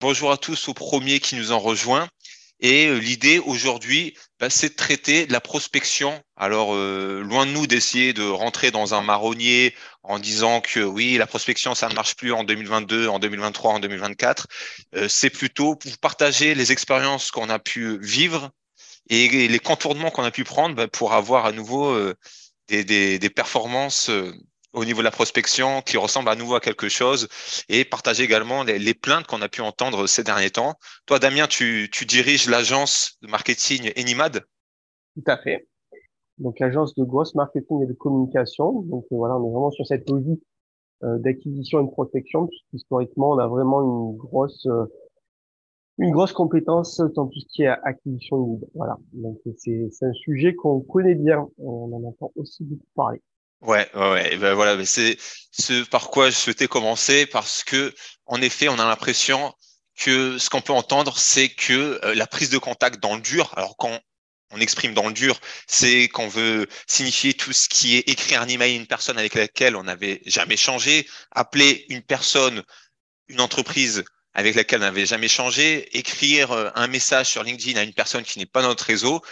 Bonjour à tous aux premiers qui nous ont rejoints. Et euh, l'idée aujourd'hui, bah, c'est de traiter la prospection. Alors, euh, loin de nous d'essayer de rentrer dans un marronnier en disant que oui, la prospection, ça ne marche plus en 2022, en 2023, en 2024. Euh, c'est plutôt pour partager les expériences qu'on a pu vivre et les contournements qu'on a pu prendre bah, pour avoir à nouveau des, des, des, performances au niveau de la prospection qui ressemble à nouveau à quelque chose et partager également les, plaintes qu'on a pu entendre ces derniers temps. Toi, Damien, tu, tu diriges l'agence de marketing Enimad? Tout à fait. Donc, agence de grosse marketing et de communication. Donc, euh, voilà, on est vraiment sur cette logique euh, d'acquisition et de protection, puisqu'historiquement, on a vraiment une grosse, euh, une grosse compétence dans tout ce qui est acquisition de. Voilà. Donc, c'est un sujet qu'on connaît bien. On en entend aussi beaucoup parler. Ouais, ouais, ben voilà, c'est ce par quoi je souhaitais commencer parce que, en effet, on a l'impression que ce qu'on peut entendre, c'est que euh, la prise de contact dans le dur, alors quand on exprime dans le dur, c'est qu'on veut signifier tout ce qui est écrire un email à une personne avec laquelle on n'avait jamais changé, appeler une personne, une entreprise avec laquelle on n'avait jamais changé, écrire euh, un message sur LinkedIn à une personne qui n'est pas notre réseau.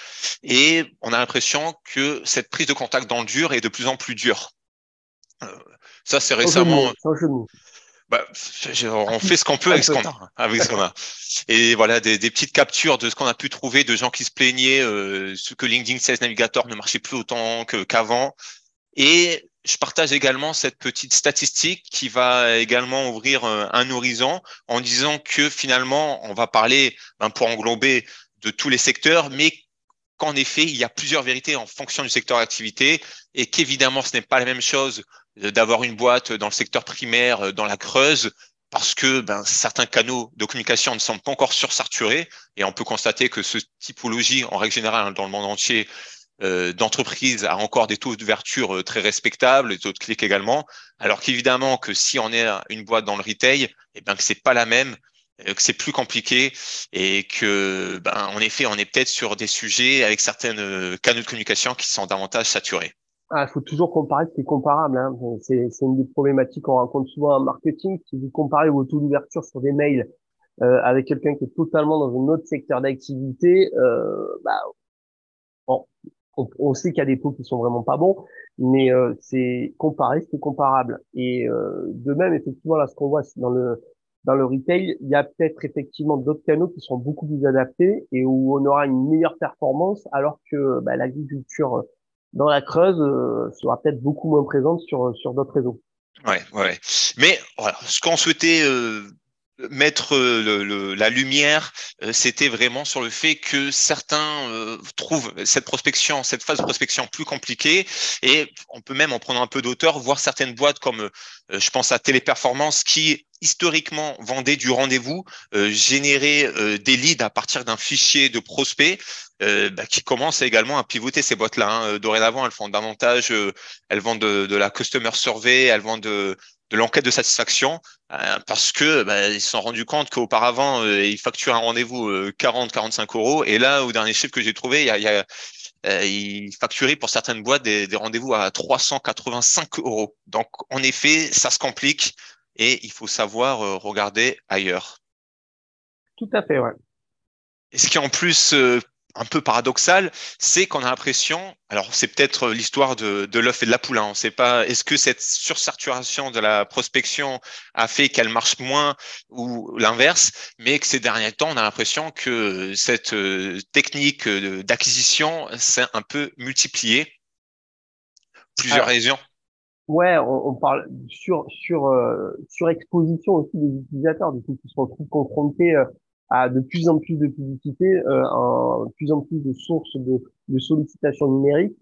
Et on a l'impression que cette prise de contact dans le dur est de plus en plus dure. Euh, ça, c'est récemment. Bah, on fait ce qu'on peut avec ce qu'on a, avec ce qu'on a. Et voilà, des, des, petites captures de ce qu'on a pu trouver de gens qui se plaignaient euh, que LinkedIn Sales Navigator ne marchait plus autant qu'avant. Et je partage également cette petite statistique qui va également ouvrir euh, un horizon en disant que finalement, on va parler, ben, pour englober de tous les secteurs, mais qu'en effet, il y a plusieurs vérités en fonction du secteur d'activité et qu'évidemment, ce n'est pas la même chose d'avoir une boîte dans le secteur primaire, euh, dans la Creuse, parce que ben, certains canaux de communication ne sont pas encore sursaturés et on peut constater que ce typologie, en règle générale, dans le monde entier, euh, d'entreprise a encore des taux d'ouverture euh, très respectables, des taux de clics également, alors qu'évidemment que si on est une boîte dans le retail, eh ben que c'est pas la même, euh, que c'est plus compliqué et que ben en effet on est peut-être sur des sujets avec certaines canaux de communication qui sont davantage saturés. Ah, il faut toujours comparer ce qui est comparable. Hein. C'est, c'est une des problématiques qu'on rencontre souvent en marketing. Si vous comparez vos taux d'ouverture sur des mails euh, avec quelqu'un qui est totalement dans un autre secteur d'activité, euh, bah, on, sait qu'il y a des taux qui sont vraiment pas bons, mais euh, c'est comparé, c'est comparable. Et euh, de même, effectivement, là, ce qu'on voit dans le dans le retail, il y a peut-être effectivement d'autres canaux qui sont beaucoup plus adaptés et où on aura une meilleure performance, alors que bah, l'agriculture dans la Creuse euh, sera peut-être beaucoup moins présente sur sur d'autres réseaux. Ouais, ouais. Mais voilà, ce qu'on souhaitait mettre euh, le, la lumière, euh, c'était vraiment sur le fait que certains euh, trouvent cette prospection, cette phase de prospection plus compliquée, et on peut même en prendre un peu d'auteur voir certaines boîtes comme, je pense à Téléperformance, qui historiquement vendaient du rendez-vous, générer des leads à partir d'un fichier de prospects. Bah, qui commencent également à pivoter ces boîtes-là. Hein. Dorénavant, elles font davantage, elles vendent de, de, la customer survey, elles vendent de, de l'enquête de satisfaction euh, parce que bah, ils se sont rendus compte qu'auparavant euh, ils facturaient un rendez-vous 40-45 euh, euros et là au dernier chiffre que j'ai trouvé il y a, il y a ils facturaient pour certaines boîtes des, des, rendez-vous à 385 euros. Donc en effet ça se complique et il faut savoir regarder ailleurs. Tout à fait, ouais. Et ce qui en plus un peu paradoxal, c'est qu'on a l'impression, alors c'est peut-être l'histoire de, de l'œuf et de la poule, hein, on ne sait pas, est-ce que cette sursaturation de la prospection a fait qu'elle marche moins ou l'inverse, mais que ces derniers temps, on a l'impression que cette euh, technique d'acquisition s'est un peu multipliée. Plusieurs régions. Ouais, on, parle sur sur euh, sur exposition aussi des utilisateurs, du coup, qui se retrouvent confrontés euh, à de plus en plus de publicité, euh, de plus en plus de sources de, de sollicitations numériques,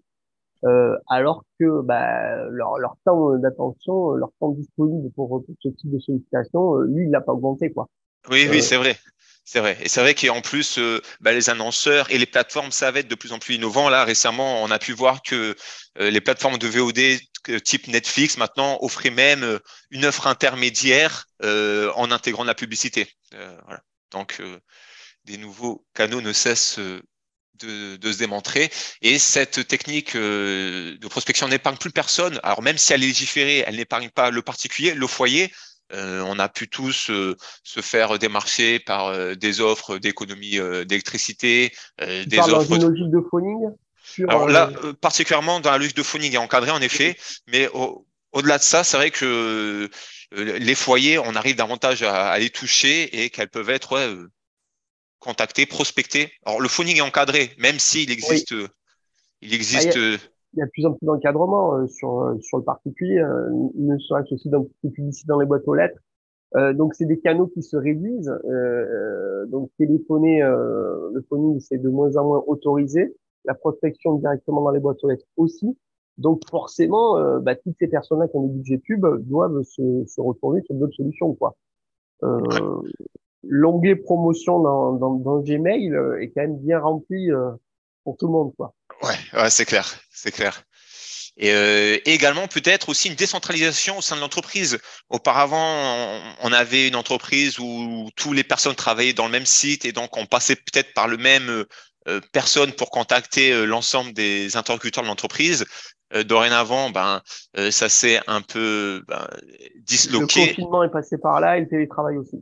euh, alors que bah, leur, leur temps d'attention, leur temps disponible pour, ce type de sollicitation, euh, lui, il n'a pas augmenté. quoi. Oui, oui, euh, c'est vrai. C'est vrai. Et c'est vrai qu'en plus, euh, bah, les annonceurs et les plateformes savent être de plus en plus innovants. Là, récemment, on a pu voir que les plateformes de VOD type Netflix maintenant offraient même une offre intermédiaire en intégrant de la publicité. voilà. Donc, euh, des nouveaux canaux ne cessent euh, de, se démontrer. Et cette technique euh, de prospection n'épargne plus personne. Alors, même si elle est légiférée, elle n'épargne pas le particulier, le foyer. on a pu tous se faire démarcher par des offres d'économie d'électricité, des offres. Dans une logique de phoning Alors là, particulièrement dans la logique de phoning est encadré en effet, mais au-delà de ça, c'est vrai que les foyers, on arrive davantage à, les toucher et qu'elles peuvent être contactées, prospectées. Alors le phoning est encadré, même s'il existe, il existe. Ah, il y a de plus en plus d'encadrement euh, sur, euh, sur le particulier, euh, ne serait-ce aussi dans les publicités dans les boîtes aux lettres. Euh, donc c'est des canaux qui se réduisent. Euh, donc téléphoner, euh, le phoning c'est de moins en moins autorisé. La prospection directement dans les boîtes aux lettres aussi. Donc forcément, bah, toutes ces personnes-là qui ont des budgets pub doivent se, se retourner sur d'autres solutions, quoi. L'onglet promotion dans, dans, dans, Gmail est quand même bien rempli pour tout le monde, quoi. Ouais, ouais c'est clair, c'est clair. Et, euh, également peut-être aussi une décentralisation au sein de l'entreprise. Auparavant, on, avait une entreprise où tous les personnes travaillaient dans le même site et donc on passait peut-être par le même euh, personne pour contacter euh, l'ensemble des interlocuteurs de l'entreprise. Euh, dorénavant, ben, euh, ça s'est un peu ben, disloqué. Le confinement est passé par là et le télétravail aussi.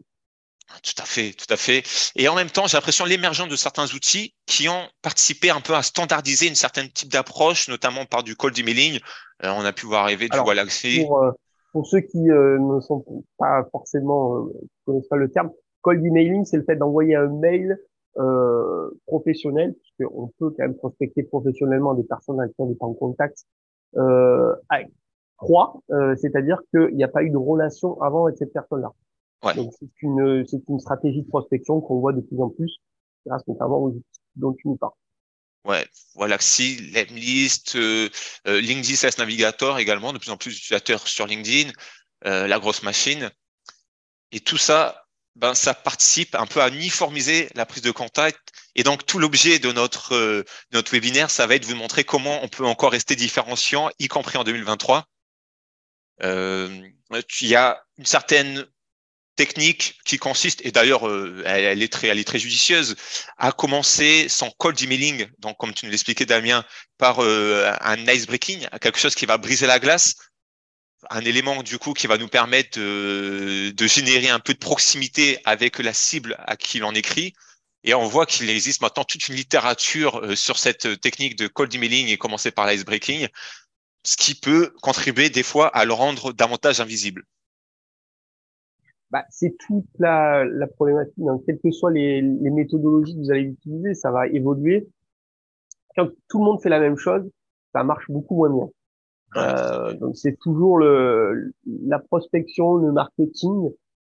Tout à fait, tout à fait. Et en même temps, j'ai l'impression l'émergence de certains outils qui ont participé un peu à standardiser une certaine type d'approche, notamment par du cold emailing. Euh, on a pu voir arriver du Galaxy. Pour, euh, pour ceux qui euh, ne sont pas forcément connaissent pas le terme, cold emailing, c'est le fait d'envoyer un mail professionnel, puisqu'on peut quand même prospecter professionnellement des personnes avec qui on n'est pas en contact, à trois, c'est-à-dire qu'il n'y a pas eu de relation avant avec cette personne-là. Donc c'est une c'est une stratégie de prospection qu'on voit de plus en plus grâce notamment aux outils dont tu nous parles. Ouais, voilà, si Lemlist, euh, euh, LinkedIn Sales Navigator également, de plus en plus d'utilisateurs sur LinkedIn, euh, la grosse machine. Et tout ça, ben, ça participe un peu à uniformiser la prise de contact. Et donc, tout l'objet de notre, euh, notre webinaire, ça va être de vous montrer comment on peut encore rester différenciant, y compris en 2023. Euh, il y a une certaine technique qui consiste, et d'ailleurs euh, elle, est très, elle est très judicieuse, à commencer son cold emailing, donc comme tu nous l'expliquais Damien, par euh, un ice breaking, quelque chose qui va briser la glace, un élément du coup qui va nous permettre de, générer un peu de proximité avec la cible à qui l'on écrit. Et on voit qu'il existe maintenant toute une littérature euh, sur cette technique de cold emailing et commencer par l'ice breaking, ce qui peut contribuer des fois à le rendre davantage invisible bah, c'est toute la, problématique. Quelles que soient les méthodologies que vous allez utiliser, ça va évoluer. Quand tout le monde fait la même chose, ça marche beaucoup moins bien. Euh, donc c'est toujours le, la prospection, le marketing.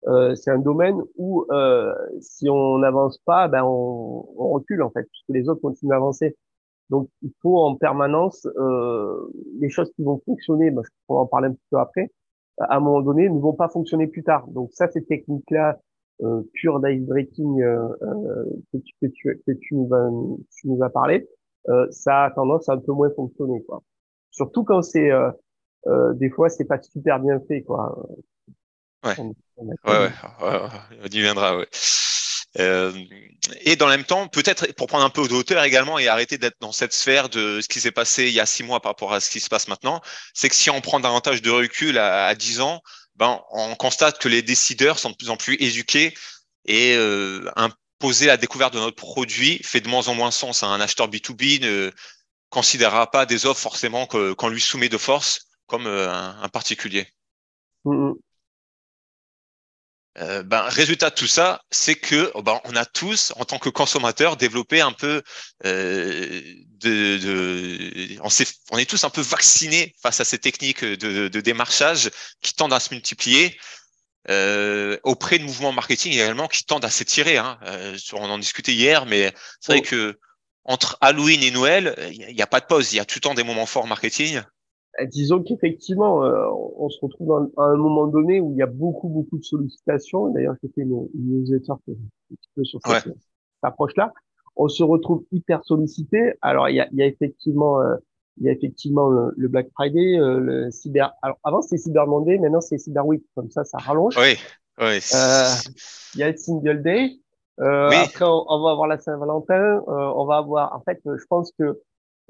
Euh, c'est un domaine où euh, si on n'avance pas, ben on, on, recule en fait, puisque les autres continuent d'avancer. Donc il faut en permanence euh, les choses qui vont fonctionner. Ben, je pourrais en parler un petit peu après à un moment donné, ne vont pas fonctionner plus tard. Donc ça, ces techniques-là, euh, pure dice breaking euh, que, tu, que, tu, que tu, nous vas, tu nous as parlé, euh, ça a tendance à un peu moins fonctionner. Quoi. Surtout quand c'est euh, euh, des fois c'est pas super bien fait. Quoi. Ouais. ouais, ouais, ouais, on y viendra. Ouais. Euh, et dans le même temps, peut-être pour prendre un peu de hauteur également et arrêter d'être dans cette sphère de ce qui s'est passé il y a six mois par rapport à ce qui se passe maintenant, c'est que si on prend davantage de recul à, à 10 ans, ben, on constate que les décideurs sont de plus en plus éduqués et euh, imposer la découverte de notre produit fait de moins en moins sens. Un acheteur B2B ne considérera pas des offres forcément qu'on lui soumet de force comme euh, un, particulier. Mm, mm. Euh, ben, résultat de tout ça, c'est que oh, ben, on a tous, en tant que consommateurs, développé un peu euh, de, de on, on, est tous un peu vaccinés face à ces techniques de, de démarchage qui tendent à se multiplier. Euh, auprès de mouvements marketing également qui tendent à s'étirer. Hein. On en discutait hier, mais c'est vrai oh. que entre Halloween et Noël, il n'y a, pas de pause. Il y a tout le temps des moments forts marketing. Euh, disons qu'effectivement, euh, on se retrouve à un moment donné où il y a beaucoup, beaucoup de sollicitations. D'ailleurs, j'ai fait une, une newsletter un petit peu sur cette, approche-là. On se retrouve hyper sollicité. Alors, il y a, il y a effectivement, euh, il y a effectivement le, Black Friday, le Cyber. Alors, avant c'était Cyber Monday, maintenant c'est Cyber Week. Comme ça, ça rallonge. Oui, oui. il y a le Single Day. Après, on, on, va avoir la Saint-Valentin. on va avoir. En fait, je pense que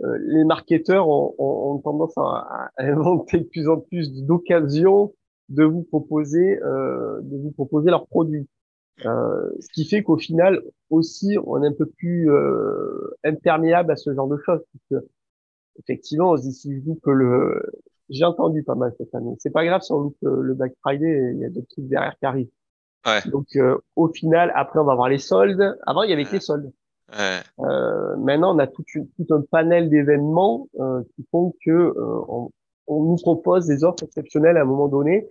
euh, les marketeurs ont, ont, ont tendance à, à, inventer de plus en plus d'occasions de vous proposer euh, de vous proposer leurs produits. Euh, ce qui fait qu'au final aussi on est un peu plus euh, imperméable à ce genre de choses effectivement on se dit si je que le j'ai entendu pas mal cette année c'est pas grave si on loupe le Black Friday il y a des trucs derrière qui arrivent ouais. donc euh, au final après on va avoir les soldes avant il y avait que les soldes Ouais. euh, maintenant, on a tout, une, tout un panel d'événements euh, qui font que euh, on, on, nous propose des offres exceptionnelles à un moment donné,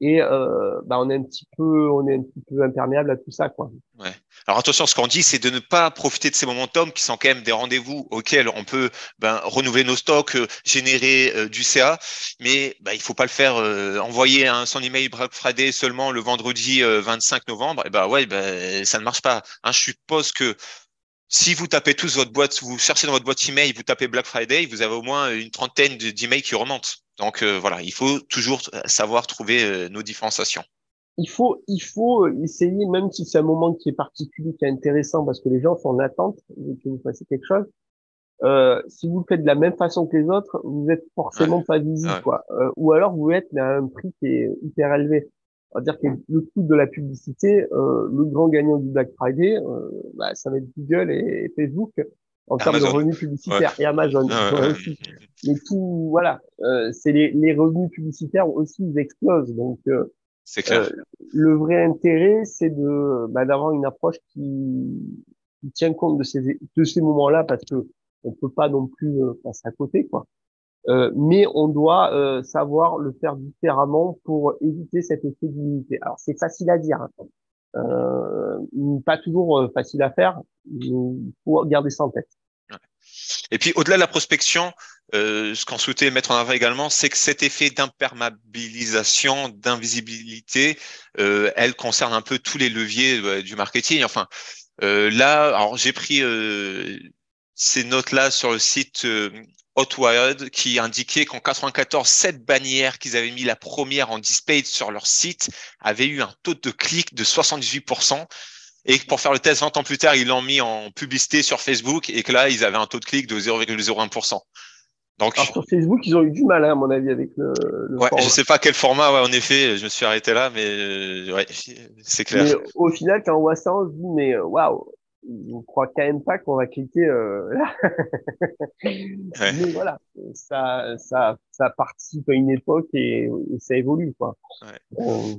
et euh, bah, on est un petit peu, on est un petit peu imperméable à tout ça, quoi. Ouais. Alors attention, ce qu'on dit, c'est de ne pas profiter de ces momentum qui sont quand même des rendez-vous auxquels on peut ben, renouveler nos stocks, euh, générer euh, du CA, mais ben, il faut pas le faire. Euh, envoyer un, son email Black Friday seulement le vendredi 25 novembre, et ben ouais, ben ça ne marche pas. Hein, je suppose que si vous tapez tous votre boîte, vous cherchez dans votre boîte email, vous tapez Black Friday, vous avez au moins une trentaine d'emails qui remontent. Donc euh, voilà, il faut toujours savoir trouver euh, nos différenciations. Il faut, il faut essayer, même si c'est un moment qui est particulier, qui est intéressant, parce que les gens sont en attente que vous fassiez quelque chose. Euh, si vous le faites de la même façon que les autres, vous êtes forcément Ouais. pas visible, Ouais. quoi. Euh, ou alors vous êtes à un prix qui est hyper élevé. C'est-à-dire que le coût de la publicité, euh, le grand gagnant du Black Friday, euh, bah, ça va être Google et Facebook en termes de revenus publicitaires et Amazon. Ouais, Ouais, aussi. Mais tout, voilà, euh, c'est les, les revenus publicitaires aussi ils explosent. Donc euh, C'est clair. euh, le vrai intérêt, c'est de bah, d'avoir une approche qui, qui tient compte de ces de ces moments-là parce que on peut pas non plus euh, passer à côté, quoi. Euh, mais on doit euh, savoir le faire différemment pour éviter cet effet d'unité. Alors c'est facile à dire, hein. euh, pas toujours euh, facile à faire. Il faut garder ça en tête. Et puis au-delà de la prospection, euh, ce qu'on souhaitait mettre en avant également, c'est que cet effet d'imperméabilisation, d'invisibilité, elle concerne un peu tous les leviers du marketing. Enfin, là, alors j'ai pris ces notes-là sur le site Hotwired qui indiquait qu'en 94, cette bannière qu'ils avaient mis la première en display sur leur site avait eu un taux de clic de 78%. Et que pour faire le test 20 ans plus tard, ils l'ont mis en publicité sur Facebook et que là, ils avaient un taux de clic de 0,01%. Donc, Alors sur Facebook, ils ont eu du mal, hein, à mon avis, avec le. le ouais, format. je sais pas quel format, ouais, en effet, je me suis arrêté là, mais euh, ouais, c'est clair. Mais au final, quand on voit ça, on se dit, mais euh, waouh, on croit quand même pas qu'on va cliquer euh, là. Mais voilà, ça, ça, ça participe à une époque et, et ça évolue, quoi. Ouais. Euh,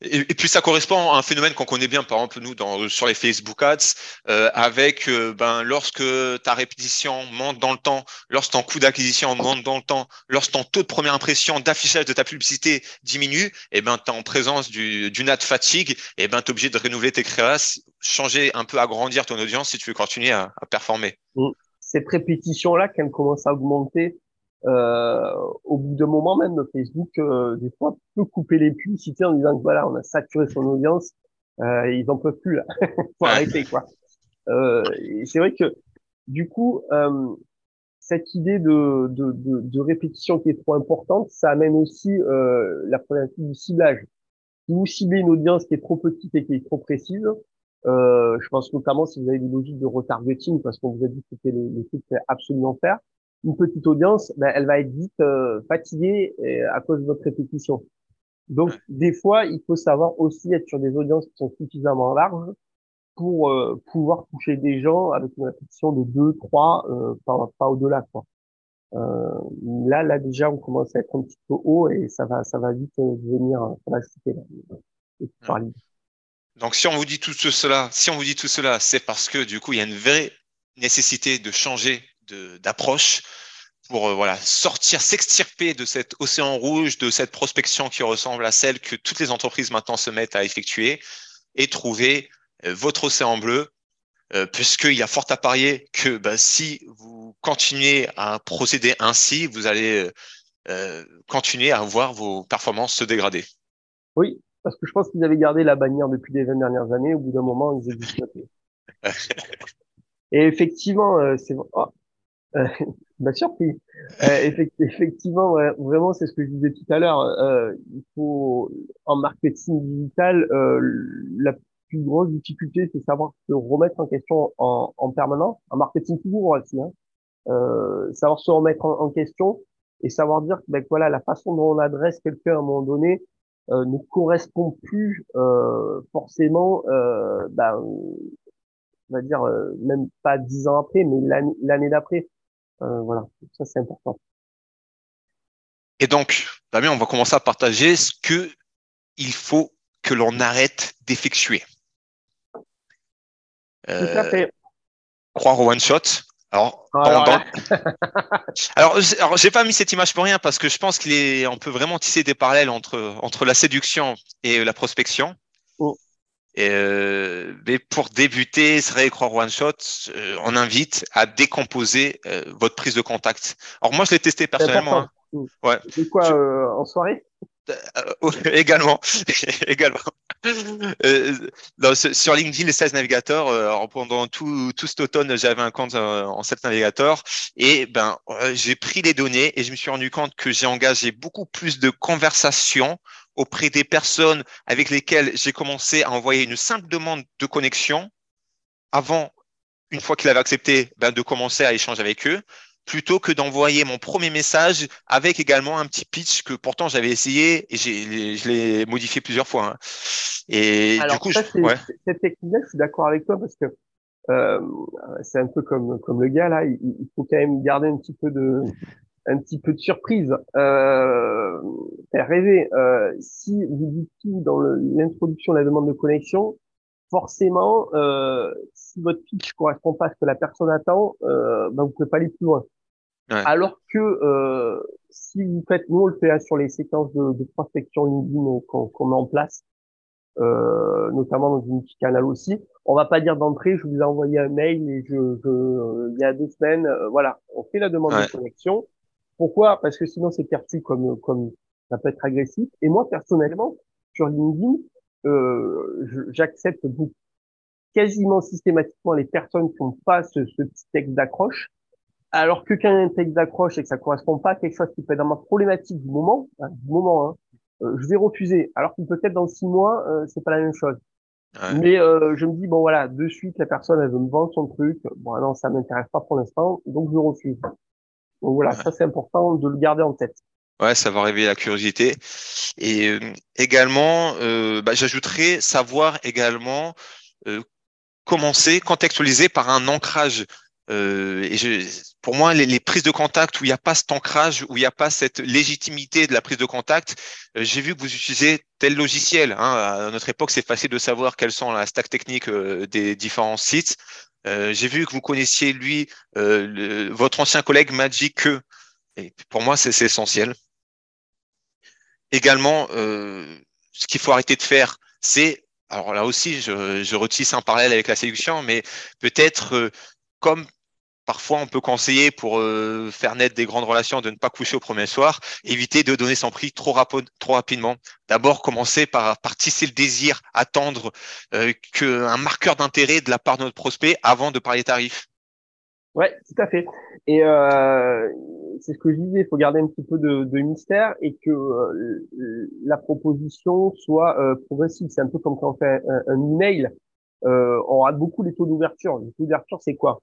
Et, puis ça correspond à un phénomène qu'on connaît bien, par exemple nous dans, sur les Facebook Ads, euh, avec euh, ben lorsque ta répétition monte dans le temps, lorsque ton coût d'acquisition monte dans le temps, lorsque ton taux de première impression d'affichage de ta publicité diminue, et ben tu en présence du, d'une ad fatigue, et ben tu es obligé de renouveler tes créas, changer un peu, agrandir ton audience si tu veux continuer à, à performer. cette répétition-là, quand elle commence à augmenter, euh, au bout d'un moment même, Facebook, euh, des fois, peut couper les publicités en disant que voilà, on a saturé son audience, euh, ils en peuvent plus là, faut arrêter quoi. Euh, c'est vrai que du coup, euh, cette idée de, de, de, de répétition qui est trop importante, ça amène aussi euh, la problématique du ciblage. Si vous ciblez une audience qui est trop petite et qui est trop précise, euh, je pense notamment si vous avez des logiques de retargeting, parce qu'on vous a dit que c'était le, le truc qu'il fallait absolument faire, une petite audience, ben, elle va être vite euh, fatiguée euh, à cause de votre répétition. Donc, des fois, il faut savoir aussi être sur des audiences qui sont suffisamment larges pour euh, pouvoir toucher des gens avec une répétition de 2, 3, euh, pas, pas au-delà. Quoi. Euh, là, là déjà, on commence à être un petit peu haut et ça va, ça va vite euh, devenir, ça va chuter. Là. Et. Donc, si on vous dit tout ce- cela, si on vous dit tout cela, c'est parce que du coup, il y a une vraie nécessité de changer d'approche pour euh, voilà sortir, s'extirper de cet océan rouge, de cette prospection qui ressemble à celle que toutes les entreprises maintenant se mettent à effectuer, et trouver euh, votre océan bleu, euh, puisqu'il y a fort à parier que bah, si vous continuez à procéder ainsi, vous allez euh, continuer à voir vos performances se dégrader. Oui, parce que je pense qu'ils avaient gardé la bannière depuis les 20 dernières années. Au bout d'un moment, ils existent plus. Et effectivement, c'est oh, euh, m'a surpris. Euh, effect- effectivement, ouais, vraiment, c'est ce que je disais tout à l'heure. Euh, il faut en marketing digital, euh, la plus grosse difficulté, c'est savoir se remettre en question en, en permanence. En marketing toujours aussi, hein. Euh, savoir se remettre en, question et savoir dire que ben, voilà, la façon dont on adresse quelqu'un à un moment donné euh, ne correspond plus forcément, ben, on va dire même pas dix ans après, mais l'année d'après. Euh, voilà, ça c'est important. Et donc, Damien, on va commencer à partager ce que il faut que l'on arrête d'effectuer. Euh. Croire au one shot, alors, alors, alors, j'ai pas mis cette image pour rien parce que je pense qu'il est, on peut vraiment tisser des parallèles entre entre la séduction et la prospection. Euh, mais pour débuter, serait croire one shot, euh, on invite à décomposer euh, votre prise de contact. Alors moi, je l'ai testé personnellement. Hein. Ouais. C'est quoi euh, en soirée? Euh, également, également. Euh, sur LinkedIn, les 16 navigateurs, euh, pendant tout, tout cet automne, j'avais un compte euh, en 7 navigateurs et ben j'ai pris les données et je me suis rendu compte que j'ai engagé beaucoup plus de conversations auprès des personnes avec lesquelles j'ai commencé à envoyer une simple demande de connexion avant, une fois qu'il avait accepté, ben, de commencer à échanger avec eux plutôt que d'envoyer mon premier message avec également un petit pitch que pourtant j'avais essayé et je l'ai modifié plusieurs fois. Hein. Et du coup, cette technique-là, je suis d'accord avec toi parce que euh, c'est un peu comme comme le gars là, il, faut quand même garder un petit peu de un petit peu de surprise, euh, faire rêver. Euh, si vous dites tout dans l'introduction de la demande de connexion, forcément, euh, si votre pitch correspond pas à ce que la personne attend, euh, ben vous pouvez pas aller plus loin. Alors que euh, si vous faites, nous on le fait sur les séquences de, de prospection LinkedIn qu'on met en place, euh, notamment dans une petite canal aussi, on va pas dire d'entrée, je vous ai envoyé un mail et je, je il y a deux semaines, euh, voilà, on fait la demande de connexion. Pourquoi? Parce que sinon c'est perçu comme comme ça peut être agressif. Et moi personnellement, sur LinkedIn, euh, j'accepte quasiment systématiquement les personnes qui n'ont pas ce, ce petit texte d'accroche alors que quand il y a un texte d'accroche et que ça correspond pas à quelque chose qui peut être dans ma problématique du moment, hein, du moment, hein, euh, je vais refuser. Alors que peut-être dans six mois, euh, c'est pas la même chose. Mais euh, je me dis bon voilà, de suite la personne elle veut me vendre son truc. Bon non, ça m'intéresse pas pour l'instant, donc je refuse. Donc voilà, ça c'est important de le garder en tête. Ouais, ça va réveiller la curiosité. Et euh, également, euh, bah, j'ajouterais savoir également commencer, contextualiser par un ancrage euh, et je, pour moi, les, les, prises de contact où il n'y a pas cet ancrage, où il n'y a pas cette légitimité de la prise de contact, euh, j'ai vu que vous utilisez tel logiciel. Hein. À notre époque, c'est facile de savoir quelles sont la stack technique euh, des différents sites. Euh, j'ai vu que vous connaissiez lui, le, votre ancien collègue Magic. Et pour moi, c'est essentiel. Également, ce qu'il faut arrêter de faire, c'est alors là aussi, je, je retisse un parallèle avec la séduction, mais peut-être comme Parfois, on peut conseiller pour euh, faire naître des grandes relations de ne pas coucher au premier soir, éviter de donner son prix trop, rapidement. D'abord, commencer par, par, tisser le désir, attendre euh, qu'un marqueur d'intérêt de la part de notre prospect avant de parler tarifs. Ouais, tout à fait. Et euh, c'est ce que je disais, il faut garder un petit peu de, mystère et que euh, la proposition soit euh, progressive. C'est un peu comme quand on fait un, un email, on rate beaucoup les taux d'ouverture. Les taux d'ouverture, c'est quoi?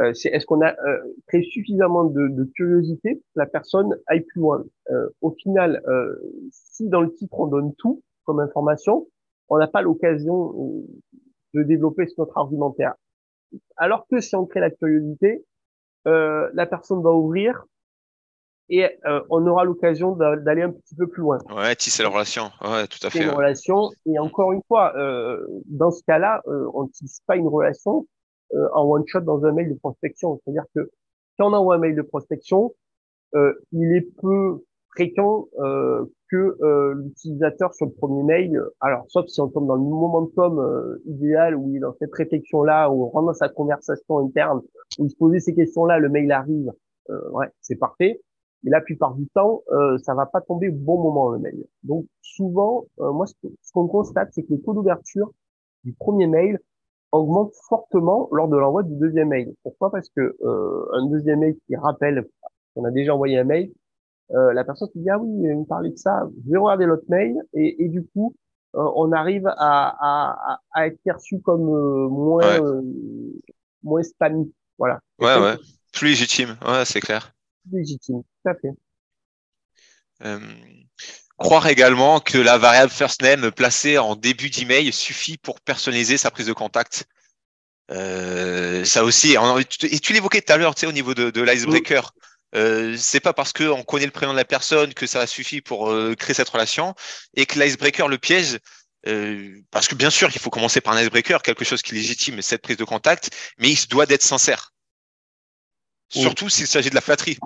Euh, c'est est-ce qu'on a euh, créé suffisamment de, de, curiosité pour que la personne aille plus loin? Euh, au final, euh, si dans le titre on donne tout comme information, on n'a pas l'occasion euh, de développer notre argumentaire. Alors que si on crée la curiosité, la personne va ouvrir et on aura l'occasion d'aller un petit peu plus loin. Ouais, tisser la relation. Ouais, tout à fait. Une relation. Et encore une fois, dans ce cas-là, on tisse pas une relation, euh, en one shot dans un mail de prospection. C'est-à-dire que quand on envoie un mail de prospection, euh, il est peu fréquent euh, que euh, l'utilisateur sur le premier mail, alors sauf si on tombe dans le momentum euh, idéal où il est dans cette réflexion-là, où on rentre dans sa conversation interne, où il se posait ces questions-là, le mail arrive, euh, ouais, c'est parfait. Mais la plupart du temps, euh, ça va pas tomber au bon moment le mail. Donc souvent, moi ce qu'on constate, c'est que le taux d'ouverture du premier mail augmente fortement lors de l'envoi du deuxième mail. Pourquoi? Parce que euh, un deuxième mail qui rappelle qu'on a déjà envoyé un mail, euh, la personne qui dit ah oui, il me parlait de ça, je vais regarder l'autre mail et, et, du coup euh, on arrive à, à, à, être perçu comme euh, moins ouais. Euh, moins spammy. Voilà. Ouais ouais, plus légitime. Ouais, c'est clair. Plus légitime, tout à fait. Croire également que la variable first name placée en début d'email suffit pour personnaliser sa prise de contact. Euh, ça aussi, et tu l'évoquais tout à l'heure, tu sais, au niveau de, de l'icebreaker. Euh, c'est pas parce qu'on connaît le prénom de la personne que ça suffit pour euh, créer cette relation et que l'icebreaker le piège. Euh, parce que bien sûr, il faut commencer par un icebreaker, quelque chose qui légitime cette prise de contact, mais il doit d'être sincère. Surtout s'il s'agit de la flatterie.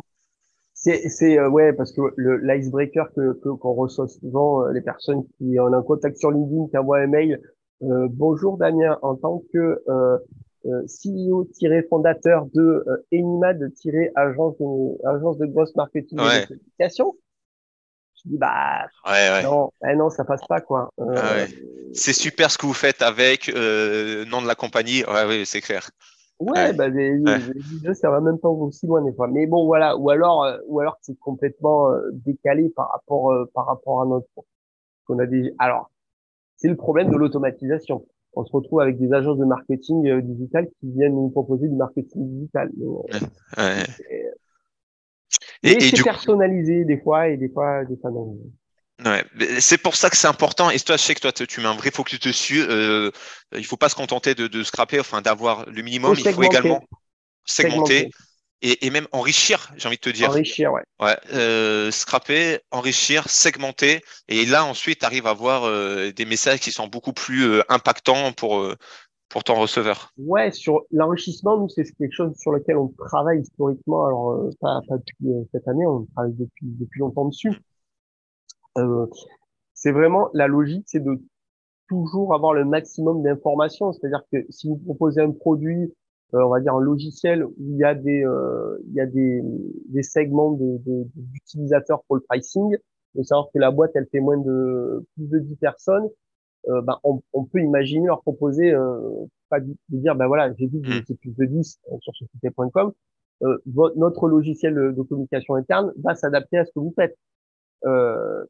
C'est euh, ouais parce que le l'icebreaker que qu'on reçoit souvent euh, les personnes qui ont un contact sur LinkedIn qui envoient un mail euh, bonjour Damien en tant que euh, CEO-fondateur de Enimad-agence de agence de grosse marketing ouais. et communication. Je dis bah non eh non ça passe pas quoi. Ah c'est super ce que vous faites avec nom de la compagnie ouais oui c'est clair. Ouais, bah, les, jeux, ça va même pas aussi loin des fois. Mais bon, voilà. Ou alors, euh, ou alors c'est complètement euh, décalé par rapport, euh, par rapport à notre. Qu'on a des. Alors, c'est le problème de l'automatisation. On se retrouve avec des agences de marketing digital qui viennent nous proposer du marketing digital. ouais. Et, et, c'est personnalisé des fois et des fois, des fois non. Ouais, c'est pour ça que c'est important. Et toi, je sais que toi, tu mets un vrai focus dessus. Euh, il faut pas se contenter de, de scraper, enfin d'avoir le minimum. il faut également segmenter, Et, et, même enrichir, j'ai envie de te dire. Enrichir, ouais. Ouais, euh, scraper, enrichir, segmenter. Et là, ensuite, tu arrives à avoir euh, des messages qui sont beaucoup plus impactants pour, pour ton receveur. Ouais, sur l'enrichissement, nous, c'est quelque chose sur lequel on travaille historiquement. Alors, pas, pas depuis cette année, on travaille depuis, depuis longtemps dessus. Euh, c'est vraiment la logique, c'est de toujours avoir le maximum d'informations. C'est-à-dire que si vous proposez un produit, euh, on va dire un logiciel où il y a des, euh, il y a des, des segments d'utilisateurs de, pour le pricing, de savoir que la boîte elle fait moins de plus de 10 personnes, euh, ben, on, on, peut imaginer leur proposer euh, pas de, dire ben voilà j'ai vu que vous étiez plus de 10 sur société.com euh, notre logiciel de communication interne va s'adapter à ce que vous faites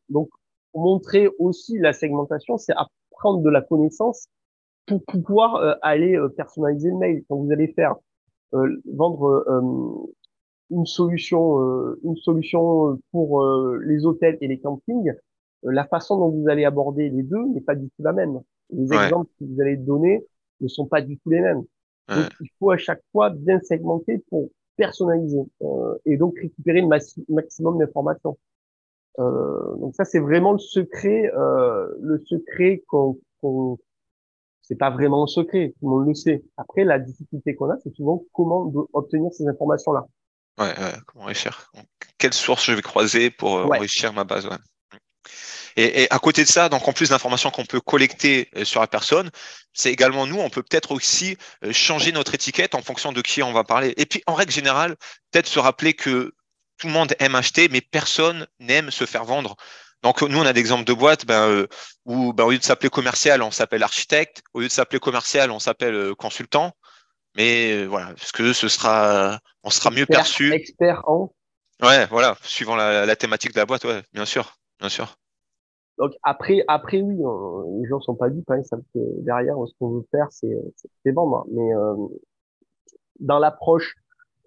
donc, montrer aussi la segmentation, c'est apprendre de la connaissance pour pouvoir euh, aller euh, personnaliser le mail. Quand vous allez faire vendre une solution, une solution pour les hôtels et les campings, la façon dont vous allez aborder les deux n'est pas du tout la même. Les exemples que vous allez donner ne sont pas du tout les mêmes. Donc, il faut à chaque fois bien segmenter pour personnaliser et donc récupérer le maximum d'informations. Euh, donc ça, c'est vraiment le secret, euh, le secret qu'on, qu'on c'est pas vraiment un secret, tout le monde le sait. Après, la difficulté qu'on a, c'est souvent comment obtenir ces informations-là. Ouais, ouais, comment enrichir Quelle source je vais croiser pour euh, enrichir ma base ouais. Et, et, à côté de ça, donc en plus d'informations qu'on peut collecter euh, sur la personne, c'est également nous, on peut peut-être aussi changer notre étiquette en fonction de qui on va parler. Et puis en règle générale, peut-être se rappeler que tout le monde aime acheter, mais personne n'aime se faire vendre. Donc nous, on a des exemples de boîtes ben, euh, où ben, au lieu de s'appeler commercial, on s'appelle architecte. Au lieu de s'appeler commercial, on s'appelle euh, consultant. Mais euh, voilà, parce que ce sera, on sera mieux perçu. Expert en. Ouais, voilà, suivant la, thématique de la boîte, ouais, bien sûr, bien sûr. Donc après, après oui, les gens sont pas dupes, hein, que derrière, ce qu'on veut faire, c'est vendre. Mais dans l'approche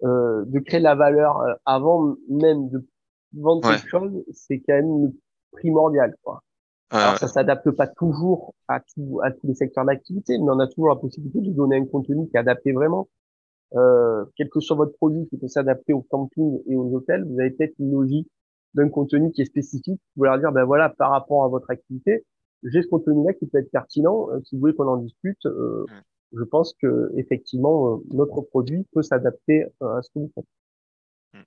euh, de créer de la valeur euh, avant même de vendre quelque chose, c'est quand même primordial. Quoi. Alors ça s'adapte pas toujours à, tout, à tous les secteurs d'activité, mais on a toujours la possibilité de donner un contenu qui est adapté vraiment. Euh, quel que soit votre produit, qui peut s'adapter au camping et aux hôtels, vous avez peut-être une logique d'un contenu qui est spécifique. Vous leur dire, ben voilà, par rapport à votre activité, j'ai ce contenu-là qui peut être pertinent. Euh, si vous voulez qu'on en discute, euh, je pense que effectivement euh, notre produit peut s'adapter euh, à ce que vous faites. Hmm.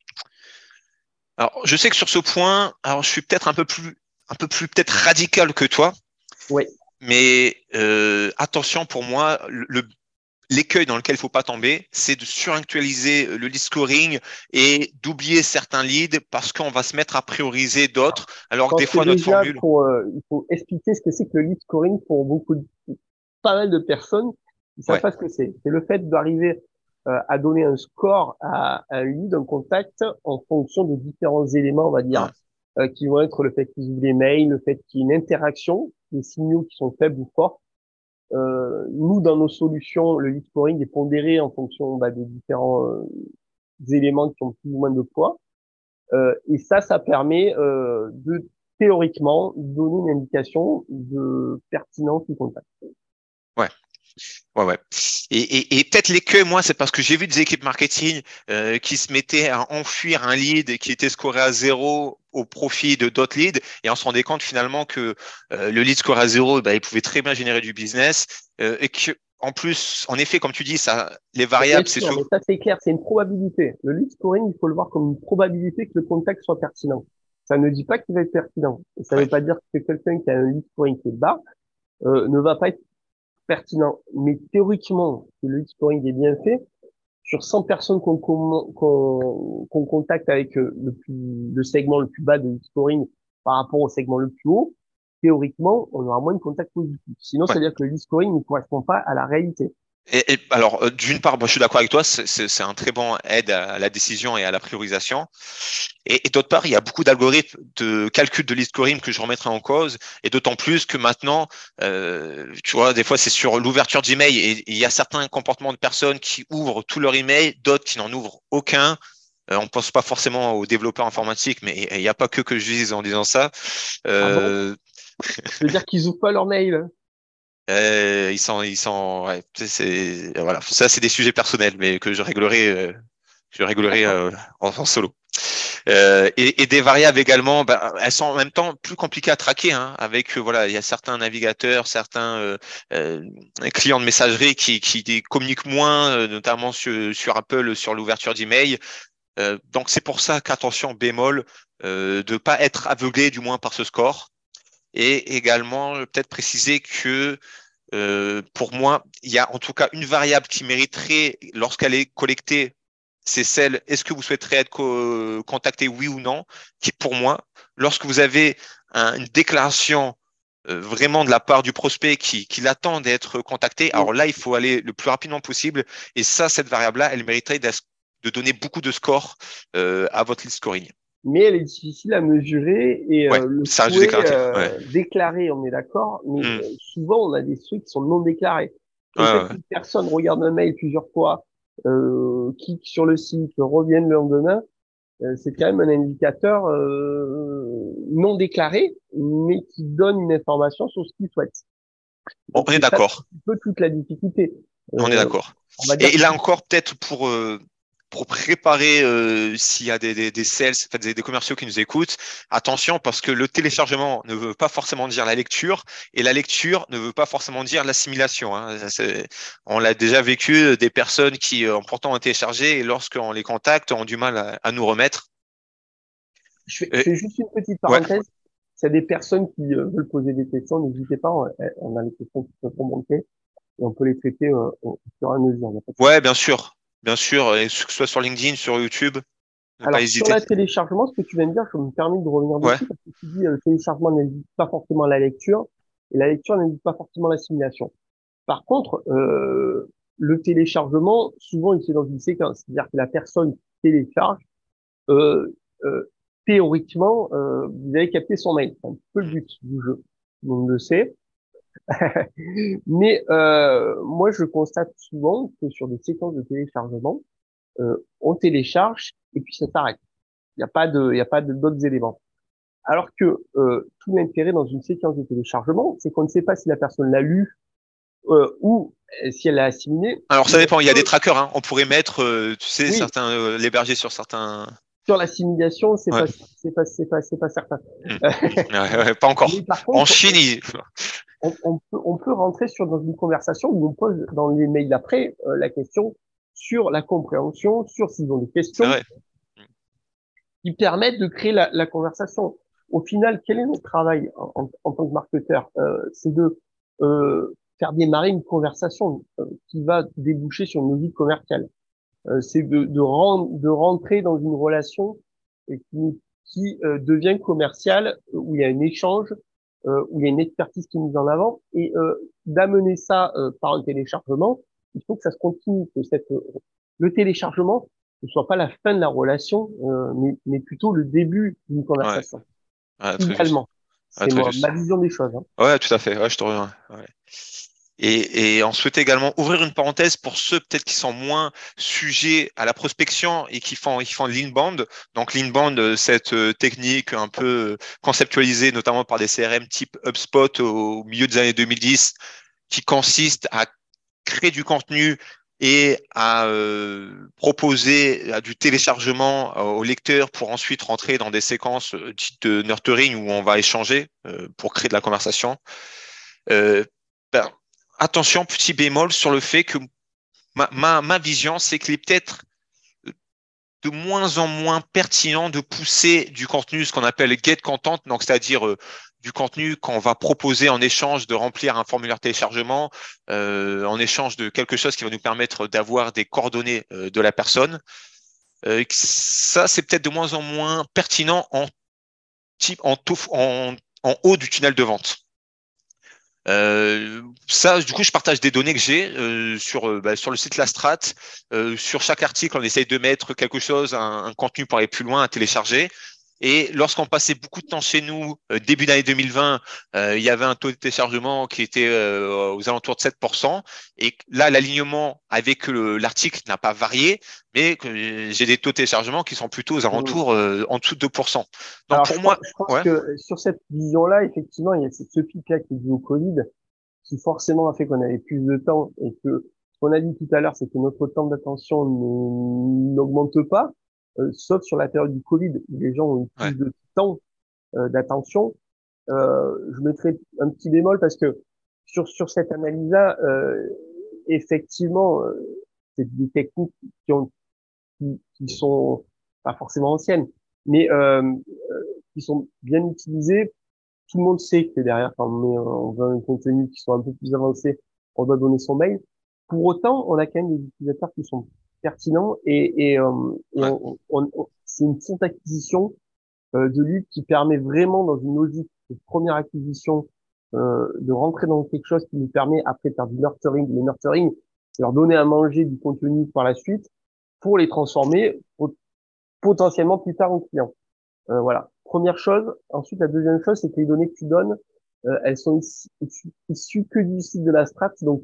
Alors, je sais que sur ce point, alors je suis peut-être un peu plus, un peu plus peut-être radical que toi. Oui. Mais euh, attention pour moi, le, l'écueil dans lequel il faut pas tomber, c'est de suractualiser le lead scoring et d'oublier certains leads parce qu'on va se mettre à prioriser d'autres. Alors que des fois notre formule. il faut expliquer ce que c'est que le lead scoring pour beaucoup, de, pas mal de personnes ils savent pas ce que c'est. C'est le fait d'arriver euh, à donner un score à, un lead, un contact, en fonction de différents éléments, on va dire, euh, qui vont être le fait qu'ils ouvrent les mails, le fait qu'il y ait une interaction, des signaux qui sont faibles ou forts. Euh, nous, dans nos solutions, le lead scoring est pondéré en fonction bah, des différents euh, éléments qui ont plus ou moins de poids. et ça, ça permet de théoriquement donner une indication de pertinence du contact. Ouais. Ouais, ouais. Et, et, et peut-être l'écueil, moi, c'est parce que j'ai vu des équipes marketing euh, qui se mettaient à enfuir un lead qui était scoré à zéro au profit de d'autres leads et on se rendait compte finalement que euh, le lead scoré à zéro, bah, il pouvait très bien générer du business euh, et que en plus, en effet, comme tu dis, ça, les variables, c'est sûr. Ça, c'est clair, c'est une probabilité. Le lead scoring, il faut le voir comme une probabilité que le contact soit pertinent. Ça ne dit pas qu'il va être pertinent. Et ça ne veut pas dire que quelqu'un qui a un lead scoring qui est bas euh, ne va pas être pertinent. Mais théoriquement, si le lead scoring est bien fait, sur 100 personnes qu'on qu'on contacte avec euh, le, plus, le segment le plus bas de lead scoring par rapport au segment le plus haut, théoriquement, on aura moins de contacts positifs. Sinon, ouais. c'est-à-dire que le lead scoring ne correspond pas à la réalité. Et, et, alors, euh, d'une part, moi, je suis d'accord avec toi, c'est un très bon aide à la décision et à la priorisation. Et, et d'autre part, il y a beaucoup d'algorithmes de calcul de list scoring que je remettrai en cause. Et d'autant plus que maintenant, euh, tu vois, des fois, c'est sur l'ouverture d'email et il y a certains comportements de personnes qui ouvrent tout leur email, d'autres qui n'en ouvrent aucun. Euh, on pense pas forcément aux développeurs informatiques, mais il n'y a pas que que je vise en disant ça. Euh... Ah dire qu'ils ouvrent pas leur mail euh, ils sont, ils sont, ouais, c'est, voilà, ça c'est des sujets personnels, mais que je réglerai, euh, je réglerai euh, en, en, solo. Euh, et, et, des variables également, bah, elles sont en même temps plus compliquées à traquer. Hein, avec voilà, il y a certains navigateurs, certains clients de messagerie qui, qui communiquent moins, notamment sur, sur Apple, sur l'ouverture d'email. donc c'est pour ça qu'attention bémol de pas être aveuglé du moins par ce score et également peut-être préciser que euh, pour moi, il y a en tout cas une variable qui mériterait, lorsqu'elle est collectée, c'est celle est-ce que vous souhaiterez être co contacté, oui ou non, qui pour moi, lorsque vous avez un, une déclaration euh, vraiment de la part du prospect qui, qui l'attend d'être contacté, alors là, il faut aller le plus rapidement possible. Et ça, cette variable-là, elle mériterait de donner beaucoup de scores euh, à votre list scoring mais elle est difficile à mesurer et ouais, euh, le ça souhait, euh, ouais. déclaré, on est d'accord, mais mm. souvent on a des souhaits qui sont non déclarés. Ouais, une personne regarde un mail plusieurs fois, euh, clique sur le site, revienne le lendemain, euh, c'est quand même un indicateur euh, non déclaré, mais qui donne une information sur ce qu'il souhaite. on est d'accord. Un peu toute la difficulté. On est d'accord. Et là encore, peut-être pour pour préparer euh, s'il y a des, des, des sales, des, des, commerciaux qui nous écoutent, attention parce que le téléchargement ne veut pas forcément dire la lecture et la lecture ne veut pas forcément dire l'assimilation. Hein. On l'a déjà vécu, euh, des personnes qui euh, ont pourtant téléchargé et lorsqu'on les contacte ont du mal à, à nous remettre. Je fais, je fais, juste une petite parenthèse. Ouais. S'il y a des personnes qui euh, veulent poser des questions, n'hésitez pas, on, on a les questions qui peuvent remonter et on peut les traiter euh, au fur et à mesure. Ouais, bien sûr. Bien sûr, que ce soit sur LinkedIn, sur YouTube. Alors, sur le téléchargement, ce que tu viens de dire, je me permets de revenir dessus, ouais. parce que tu dis, euh, le téléchargement n'indique pas forcément la lecture, et la lecture n'indique pas forcément l'assimilation. Par contre, euh, le téléchargement, souvent, il se fait dans une séquence. C'est-à-dire que la personne télécharge, euh, euh, théoriquement, euh, vous avez capté son mail. C'est un peu le but du jeu. On le sait. Mais euh, moi, je constate souvent que sur des séquences de téléchargement, euh, on télécharge et puis ça s'arrête. Il n'y a pas de, il y a pas d'autres éléments. Alors que euh, tout l'intérêt dans une séquence de téléchargement, c'est qu'on ne sait pas si la personne l'a lu euh, ou si elle l'a assimilé. Alors ça dépend. Il y a des trackers. Hein. On pourrait mettre, euh, tu sais, oui. certains euh, l'héberger sur certains sur l'assimilation, c'est ouais. pas, c'est pas, c'est pas, c'est pas certain. Ouais, ouais, pas encore. Contre, en Chine, on, on, peut, on peut rentrer sur dans une conversation où on pose dans les mails après euh, la question sur la compréhension, sur s'ils ont des questions qui permettent de créer la, la, conversation. Au final, quel est notre travail en, en, en tant que marketeur euh, C'est de euh, faire démarrer une conversation euh, qui va déboucher sur une logique commerciale. Euh, c'est de, de, rendre, de rentrer dans une relation qui, qui euh, devient commerciale, où il y a un échange, euh, où il y a une expertise qui est mise en avant, et d'amener ça par un téléchargement, il faut que ça se continue, que cette, le téléchargement ne soit pas la fin de la relation, mais, mais plutôt le début d'une conversation. Ouais. C'est ma vision des choses. Hein. Ouais, tout à fait. Ouais, je te reviens. Ouais. Et, et, on souhaitait également ouvrir une parenthèse pour ceux peut-être qui sont moins sujets à la prospection et qui font, qui font l'inbound. Donc l'inbound, euh, cette euh, technique un peu conceptualisée notamment par des CRM type HubSpot au milieu des années 2010, qui consiste à créer du contenu et à euh, proposer du téléchargement au lecteur pour ensuite rentrer dans des séquences de nurturing où on va échanger pour créer de la conversation. Attention, petit bémol sur le fait que ma, vision, c'est qu'il est peut-être de moins en moins pertinent de pousser du contenu, ce qu'on appelle get content, donc c'est-à-dire euh, du contenu qu'on va proposer en échange de remplir un formulaire téléchargement, euh, en échange de quelque chose qui va nous permettre d'avoir des coordonnées euh, de la personne. ça, c'est peut-être de moins en moins pertinent en haut du tunnel de vente. Euh, ça, du coup, je partage des données que j'ai euh, sur euh, bah, sur le site Lastrat. Euh, sur chaque article, on essaye de mettre quelque chose, un, contenu pour aller plus loin à télécharger. Et lorsqu'on passait beaucoup de temps chez nous, euh, début d'année 2020, euh, il y avait un taux de téléchargement qui était euh, aux alentours de 7%. Et là, l'alignement avec l'article n'a pas varié, mais j'ai des taux de téléchargement qui sont plutôt aux alentours en dessous de 2%. Donc pour moi, je pense que sur cette vision-là, effectivement, il y a ce pic-là qui est dû au Covid, qui forcément a fait qu'on avait plus de temps et que ce qu'on a dit tout à l'heure, c'est que notre temps d'attention n'augmente pas. Euh, sauf sur la période du Covid, où les gens ont eu plus de temps euh, d'attention. Euh, je mettrai un petit bémol parce que sur sur cette analyse-là, effectivement, c'est des techniques qui ont qui, qui, sont pas forcément anciennes, mais qui sont bien utilisées. Tout le monde sait que derrière, quand on, met, on veut un contenu qui soit un peu plus avancé, on doit donner son mail. Pour autant, on a quand même des utilisateurs qui sont pertinent et, et, euh, c'est une fonte acquisition euh, de lead qui permet vraiment dans une logique de première acquisition euh, de rentrer dans quelque chose qui nous permet après de faire du nurturing. Le nurturing, c'est leur donner à manger du contenu par la suite pour les transformer potentiellement plus tard en client. Euh, voilà, première chose. Ensuite, la deuxième chose, c'est que les données que tu donnes, euh, elles sont issues, que du site de la strat, donc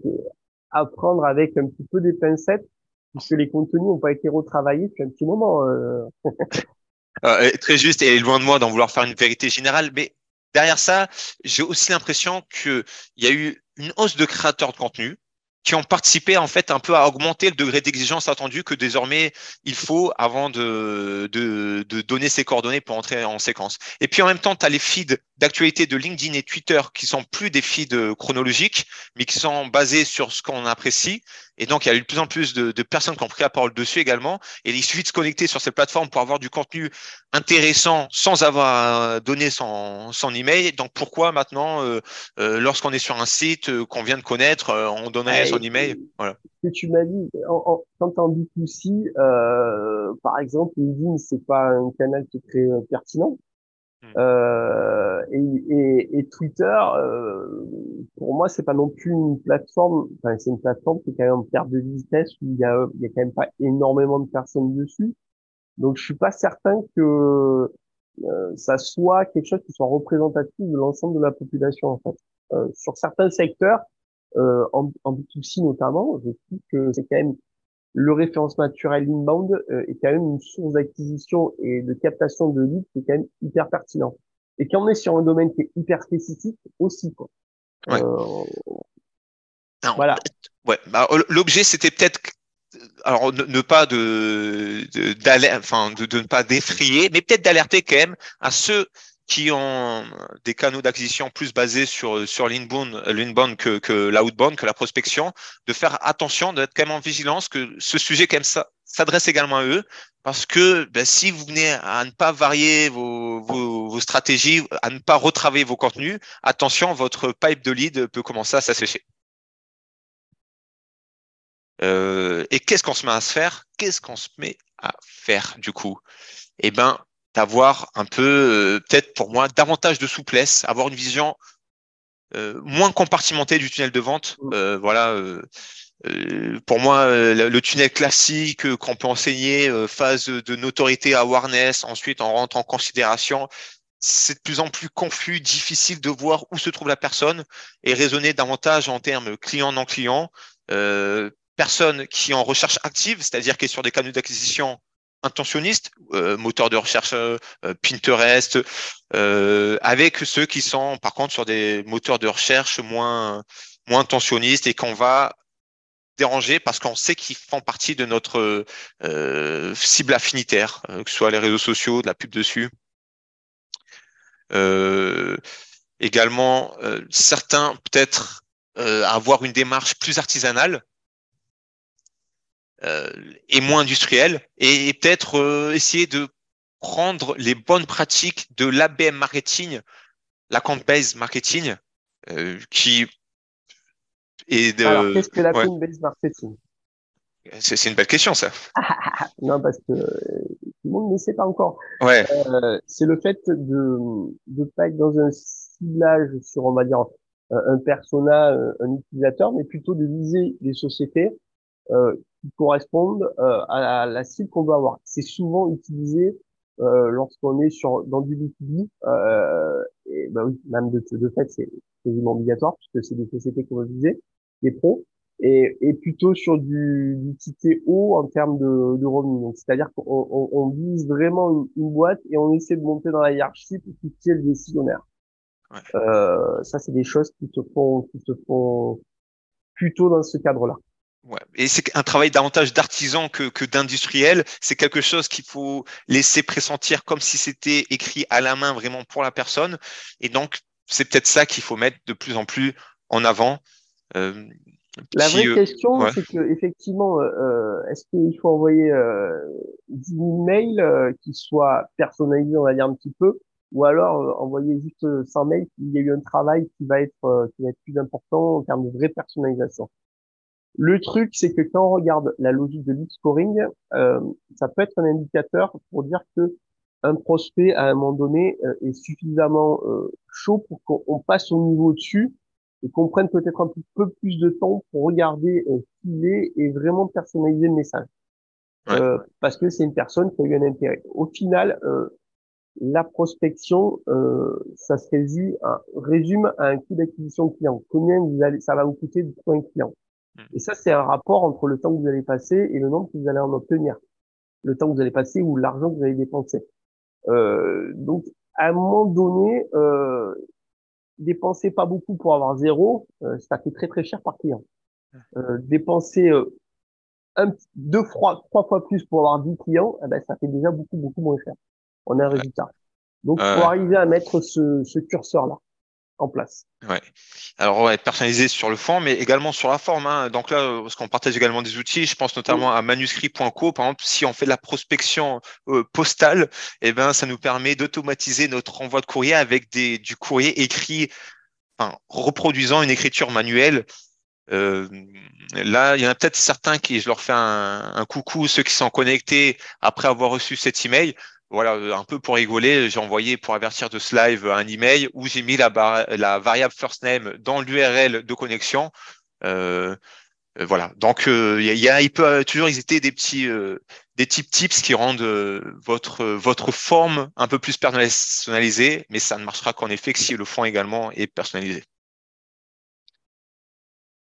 apprendre avec un petit peu des pincettes puisque les contenus n'ont pas été retravaillés depuis un petit moment. Euh. euh très juste, et loin de moi d'en vouloir faire une vérité générale, mais derrière ça, j'ai aussi l'impression qu'il y a eu une hausse de créateurs de contenu qui ont participé en fait un peu à augmenter le degré d'exigence attendu que désormais il faut avant de, de, de, donner ses coordonnées pour entrer en séquence. Et puis en même temps, tu as les feeds d'actualité de LinkedIn et Twitter qui sont plus des feeds chronologiques, mais qui sont basés sur ce qu'on apprécie. Et donc, il y a eu de plus en plus de, de, personnes qui ont pris la parole dessus également. Et il suffit de se connecter sur ces plateformes pour avoir du contenu intéressant sans avoir donné son, son email. Donc, pourquoi maintenant, euh, euh, lorsqu'on est sur un site euh, qu'on vient de connaître, on donnerait son email? Voilà. Ce que tu m'as dit, en, en, quand en B2C, par exemple, LinkedIn, c'est pas un canal qui est très pertinent. Hmm. Euh, et, et, et, Twitter, euh, pour moi, c'est pas non plus une plateforme. Enfin, c'est une plateforme qui est quand même en perte de vitesse où il y a, il y a quand même pas énormément de personnes dessus. Donc, je suis pas certain que euh, ça soit quelque chose qui soit représentatif de l'ensemble de la population. En fait, euh, sur certains secteurs, euh, en, en B2C notamment, je trouve que c'est quand même le référence naturel inbound euh, est quand même une source d'acquisition et de captation de leads qui est quand même hyper pertinent. Et quand on est sur un domaine qui est hyper spécifique aussi, quoi. Euh, voilà. Ouais. Bah, L'objet, c'était peut-être alors ne, pas de, de, enfin, de, de, ne pas défrayer, mais peut-être d'alerter quand même à ceux qui ont des canaux d'acquisition plus basés sur, sur l'inbound, que, que l'outbound, que la prospection, de faire attention, d'être quand même en vigilance, que ce sujet quand même s'adresse également à eux, parce que ben, si vous venez à ne pas varier vos, vos, vos, stratégies, à ne pas retravailler vos contenus, attention, votre pipe de lead peut commencer à s'assécher. Euh, et qu'est-ce qu'on se met à se faire? Qu'est-ce qu'on se met à faire du coup? Eh ben, d'avoir un peu, euh, peut-être pour moi, davantage de souplesse, avoir une vision euh, moins compartimentée du tunnel de vente. Mm. Euh, voilà. pour moi, le, tunnel classique qu'on peut enseigner, phase de notoriété, awareness, ensuite on rentre en considération. c'est de plus en plus confus, difficile de voir où se trouve la personne et raisonner davantage en termes client-non client, euh, personne qui est en recherche active, c'est-à-dire qui est sur des canaux d'acquisition intentionnistes, euh, moteur de recherche euh, Pinterest, euh, avec ceux qui sont par contre sur des moteurs de recherche moins moins intentionnistes et qu'on va déranger parce qu'on sait qu'ils font partie de notre euh, cible affinitaire, euh, que ce soit les réseaux sociaux, de la pub dessus. Euh, également, certains peut-être avoir une démarche plus artisanale et moins industrielle et, peut-être essayer de prendre les bonnes pratiques de l'ABM marketing, la based marketing, qui de... Alors, qu'est-ce que la ouais. based marketing? C'est une belle question, ça. non, parce que tout le monde ne sait pas encore. Ouais. Euh, c'est le fait de ne pas être dans un ciblage sur, on va dire, un persona, un utilisateur, mais plutôt de viser des sociétés euh, qui correspondent euh, à, la, cible qu'on veut avoir. C'est souvent utilisé euh, lorsqu'on est sur dans du B2B. Euh, et bah oui, même de, de fait, c'est quasiment obligatoire puisque c'est des sociétés qu'on veut viser des pros, et, et plutôt sur du, du ticket haut en termes de, de revenus. c'est-à-dire qu'on on, on, vise vraiment une, boîte et on essaie de monter dans la hiérarchie pour est le décisionnaire. Ouais. Euh, ça, c'est des choses qui se font, qui se font plutôt dans ce cadre-là. Ouais. Et c'est un travail davantage d'artisan que, que d'industriel. C'est quelque chose qu'il faut laisser pressentir comme si c'était écrit à la main vraiment pour la personne. Et donc, c'est peut-être ça qu'il faut mettre de plus en plus en avant. Euh, la vraie euh, question, c'est que effectivement, euh, est-ce qu'il faut envoyer euh, 10 000 mails qui soient personnalisés, on va dire un petit peu, ou alors envoyer juste 100 mails il y a eu un travail qui va être qui va être plus important en termes de vraie personnalisation? Le truc, c'est que quand on regarde la logique de lead scoring, ça peut être un indicateur pour dire que un prospect à un moment donné est suffisamment chaud pour qu'on passe au niveau dessus et qu'on prenne peut-être un petit peu plus de temps pour regarder euh, qui il est et vraiment personnaliser le message. Euh, parce que c'est une personne qui a eu un intérêt. Au final, euh, la prospection, euh, ça se résume à, résume à un coût d'acquisition client. Combien vous allez, ça va vous coûter de trouver un client? Hmm. Et ça, c'est un rapport entre le temps que vous allez passer et le nombre que vous allez en obtenir. Le temps que vous allez passer ou l'argent que vous allez dépenser. Euh, donc, à un moment donné, euh, dépenser pas beaucoup pour avoir zéro, euh, ça fait très très cher par client. Euh, dépenser euh, un, deux, trois, trois fois plus pour avoir 10 clients, eh ben, ça fait déjà beaucoup beaucoup moins cher. On a un résultat. Donc, il faut arriver à mettre ce, ce curseur-là en place. Ouais. Alors, ouais, personnalisé sur le fond, mais également sur la forme. Hein. Donc là, parce qu'on partage également des outils, je pense notamment à manuscrit.co. Par exemple, si on fait de la prospection euh, postale, eh ben, ça nous permet d'automatiser notre envoi de courrier avec des, du courrier écrit, reproduisant une écriture manuelle. Euh, là, il y en a peut-être certains qui, je leur fais un, un coucou, ceux qui sont connectés après avoir reçu cet email voilà, un peu pour rigoler, j'ai envoyé pour avertir de ce live un email où j'ai mis la, la variable first name dans l'URL de connexion. Euh, euh voilà. Donc euh, il y, a, il peut toujours exister des petits euh, des types tips qui rendent votre votre forme un peu plus personnalisée, mais ça ne marchera qu'en effet que si le fond également est personnalisé.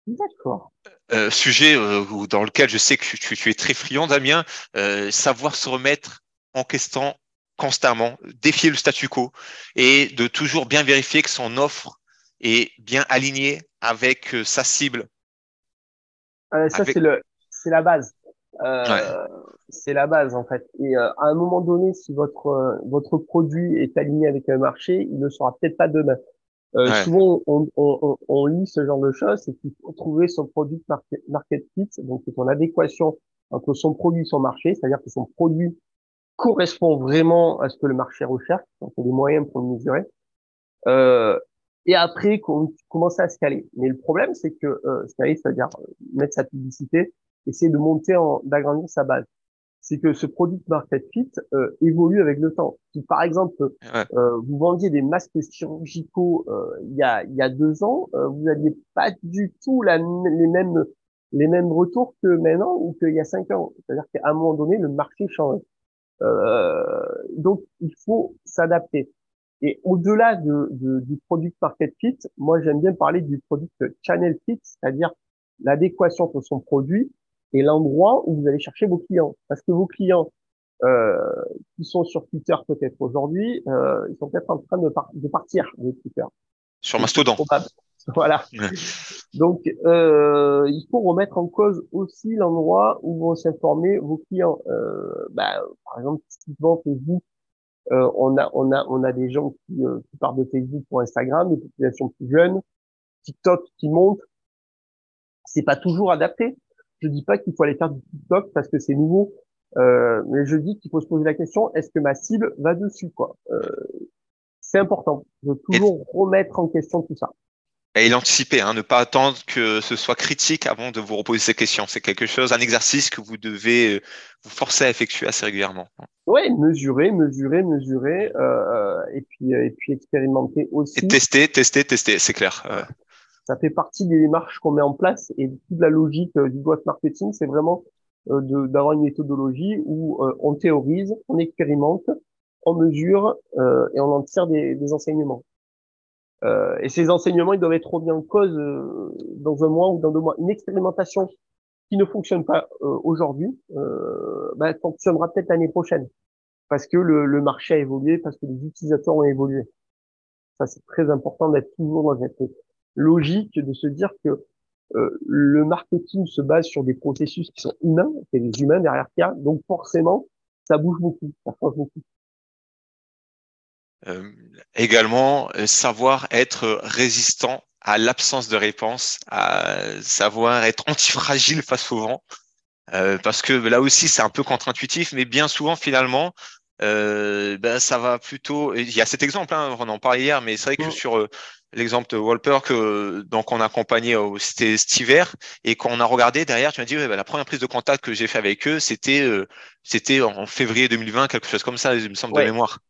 D'accord. sujet dans lequel je sais que tu, tu es très friand, Damien, savoir se remettre en question constamment, défier le statu quo et de toujours bien vérifier que son offre est bien alignée avec euh, sa cible. Euh, ça, c'est le, c'est la base. Euh, C'est la base en fait. Et euh, à un moment donné, si votre votre produit est aligné avec un marché, il ne sera peut-être pas demain. Souvent, on, on, on, lit ce genre de choses, c'est qu'il faut trouver son produit market, market fit, donc c'est son adéquation entre son produit et son marché, c'est-à-dire que son produit correspond vraiment à ce que le marché recherche, donc on a des moyens pour le mesurer. Euh, et après, on commence à scaler. Mais le problème, c'est que euh, scaler, c'est-à-dire euh, mettre sa publicité, essayer de monter, d'agrandir sa base. C'est que ce produit market fit euh, évolue avec le temps. Si par exemple, euh, vous vendiez des masques chirurgicaux euh, il y a il y a deux ans, vous n'aviez pas du tout la, les mêmes les mêmes retours que maintenant ou qu'il y a cinq ans. C'est-à-dire qu'à un moment donné, le marché change. Euh, donc, il faut s'adapter. Et au-delà de, de, du product market fit, moi j'aime bien parler du product channel fit, c'est-à-dire l'adéquation entre son produit et l'endroit où vous allez chercher vos clients. Parce que vos clients euh, qui sont sur Twitter peut-être aujourd'hui, euh, ils sont peut-être en train de, de partir de Twitter. Sur Mastodon. Voilà. Donc, euh, il faut remettre en cause aussi l'endroit où vont s'informer vos clients. Euh, bah, par exemple, typiquement Facebook, euh, on a on a on a des gens qui, euh, qui partent de Facebook pour Instagram, des populations plus jeunes, TikTok qui monte. C'est pas toujours adapté. Je dis pas qu'il faut aller faire du TikTok parce que c'est nouveau, euh, mais je dis qu'il faut se poser la question est-ce que ma cible va dessus quoi? Euh, C'est important de toujours remettre en question tout ça. Et l'anticiper, hein, ne pas attendre que ce soit critique avant de vous reposer ces questions. C'est quelque chose, un exercice que vous devez euh, vous forcer à effectuer assez régulièrement. Oui, mesurer, mesurer, mesurer, euh, et puis et puis expérimenter aussi. Et tester, tester, tester, c'est clair. Ça fait partie des démarches qu'on met en place et toute la logique euh, du growth marketing, c'est vraiment euh, d'avoir une méthodologie où euh, on théorise, on expérimente, on mesure et on en tire des, des enseignements. Euh, et ces enseignements, ils doivent être remis en cause euh, dans un mois ou dans deux mois. Une expérimentation qui ne fonctionne pas euh, aujourd'hui, bah, fonctionnera peut-être l'année prochaine, parce que le, le, marché a évolué, parce que les utilisateurs ont évolué. Ça, c'est très important d'être toujours dans cette logique de se dire que le marketing se base sur des processus qui sont humains, c'est des humains derrière qui a, donc forcément, ça bouge beaucoup, ça change beaucoup. Euh, également, euh, savoir être résistant à l'absence de réponse, à savoir être antifragile face au vent. Euh, parce que là aussi, c'est un peu contre-intuitif, mais bien souvent, finalement, euh, ben, ça va plutôt. Il y a cet exemple, hein, on en parlait hier, mais c'est vrai que sur l'exemple de Walper que donc on a accompagné c'était cet hiver et quand on a regardé derrière, tu m'as dit ben, la première prise de contact que j'ai fait avec eux, c'était c'était en février 2020, quelque chose comme ça, il me semble de mémoire.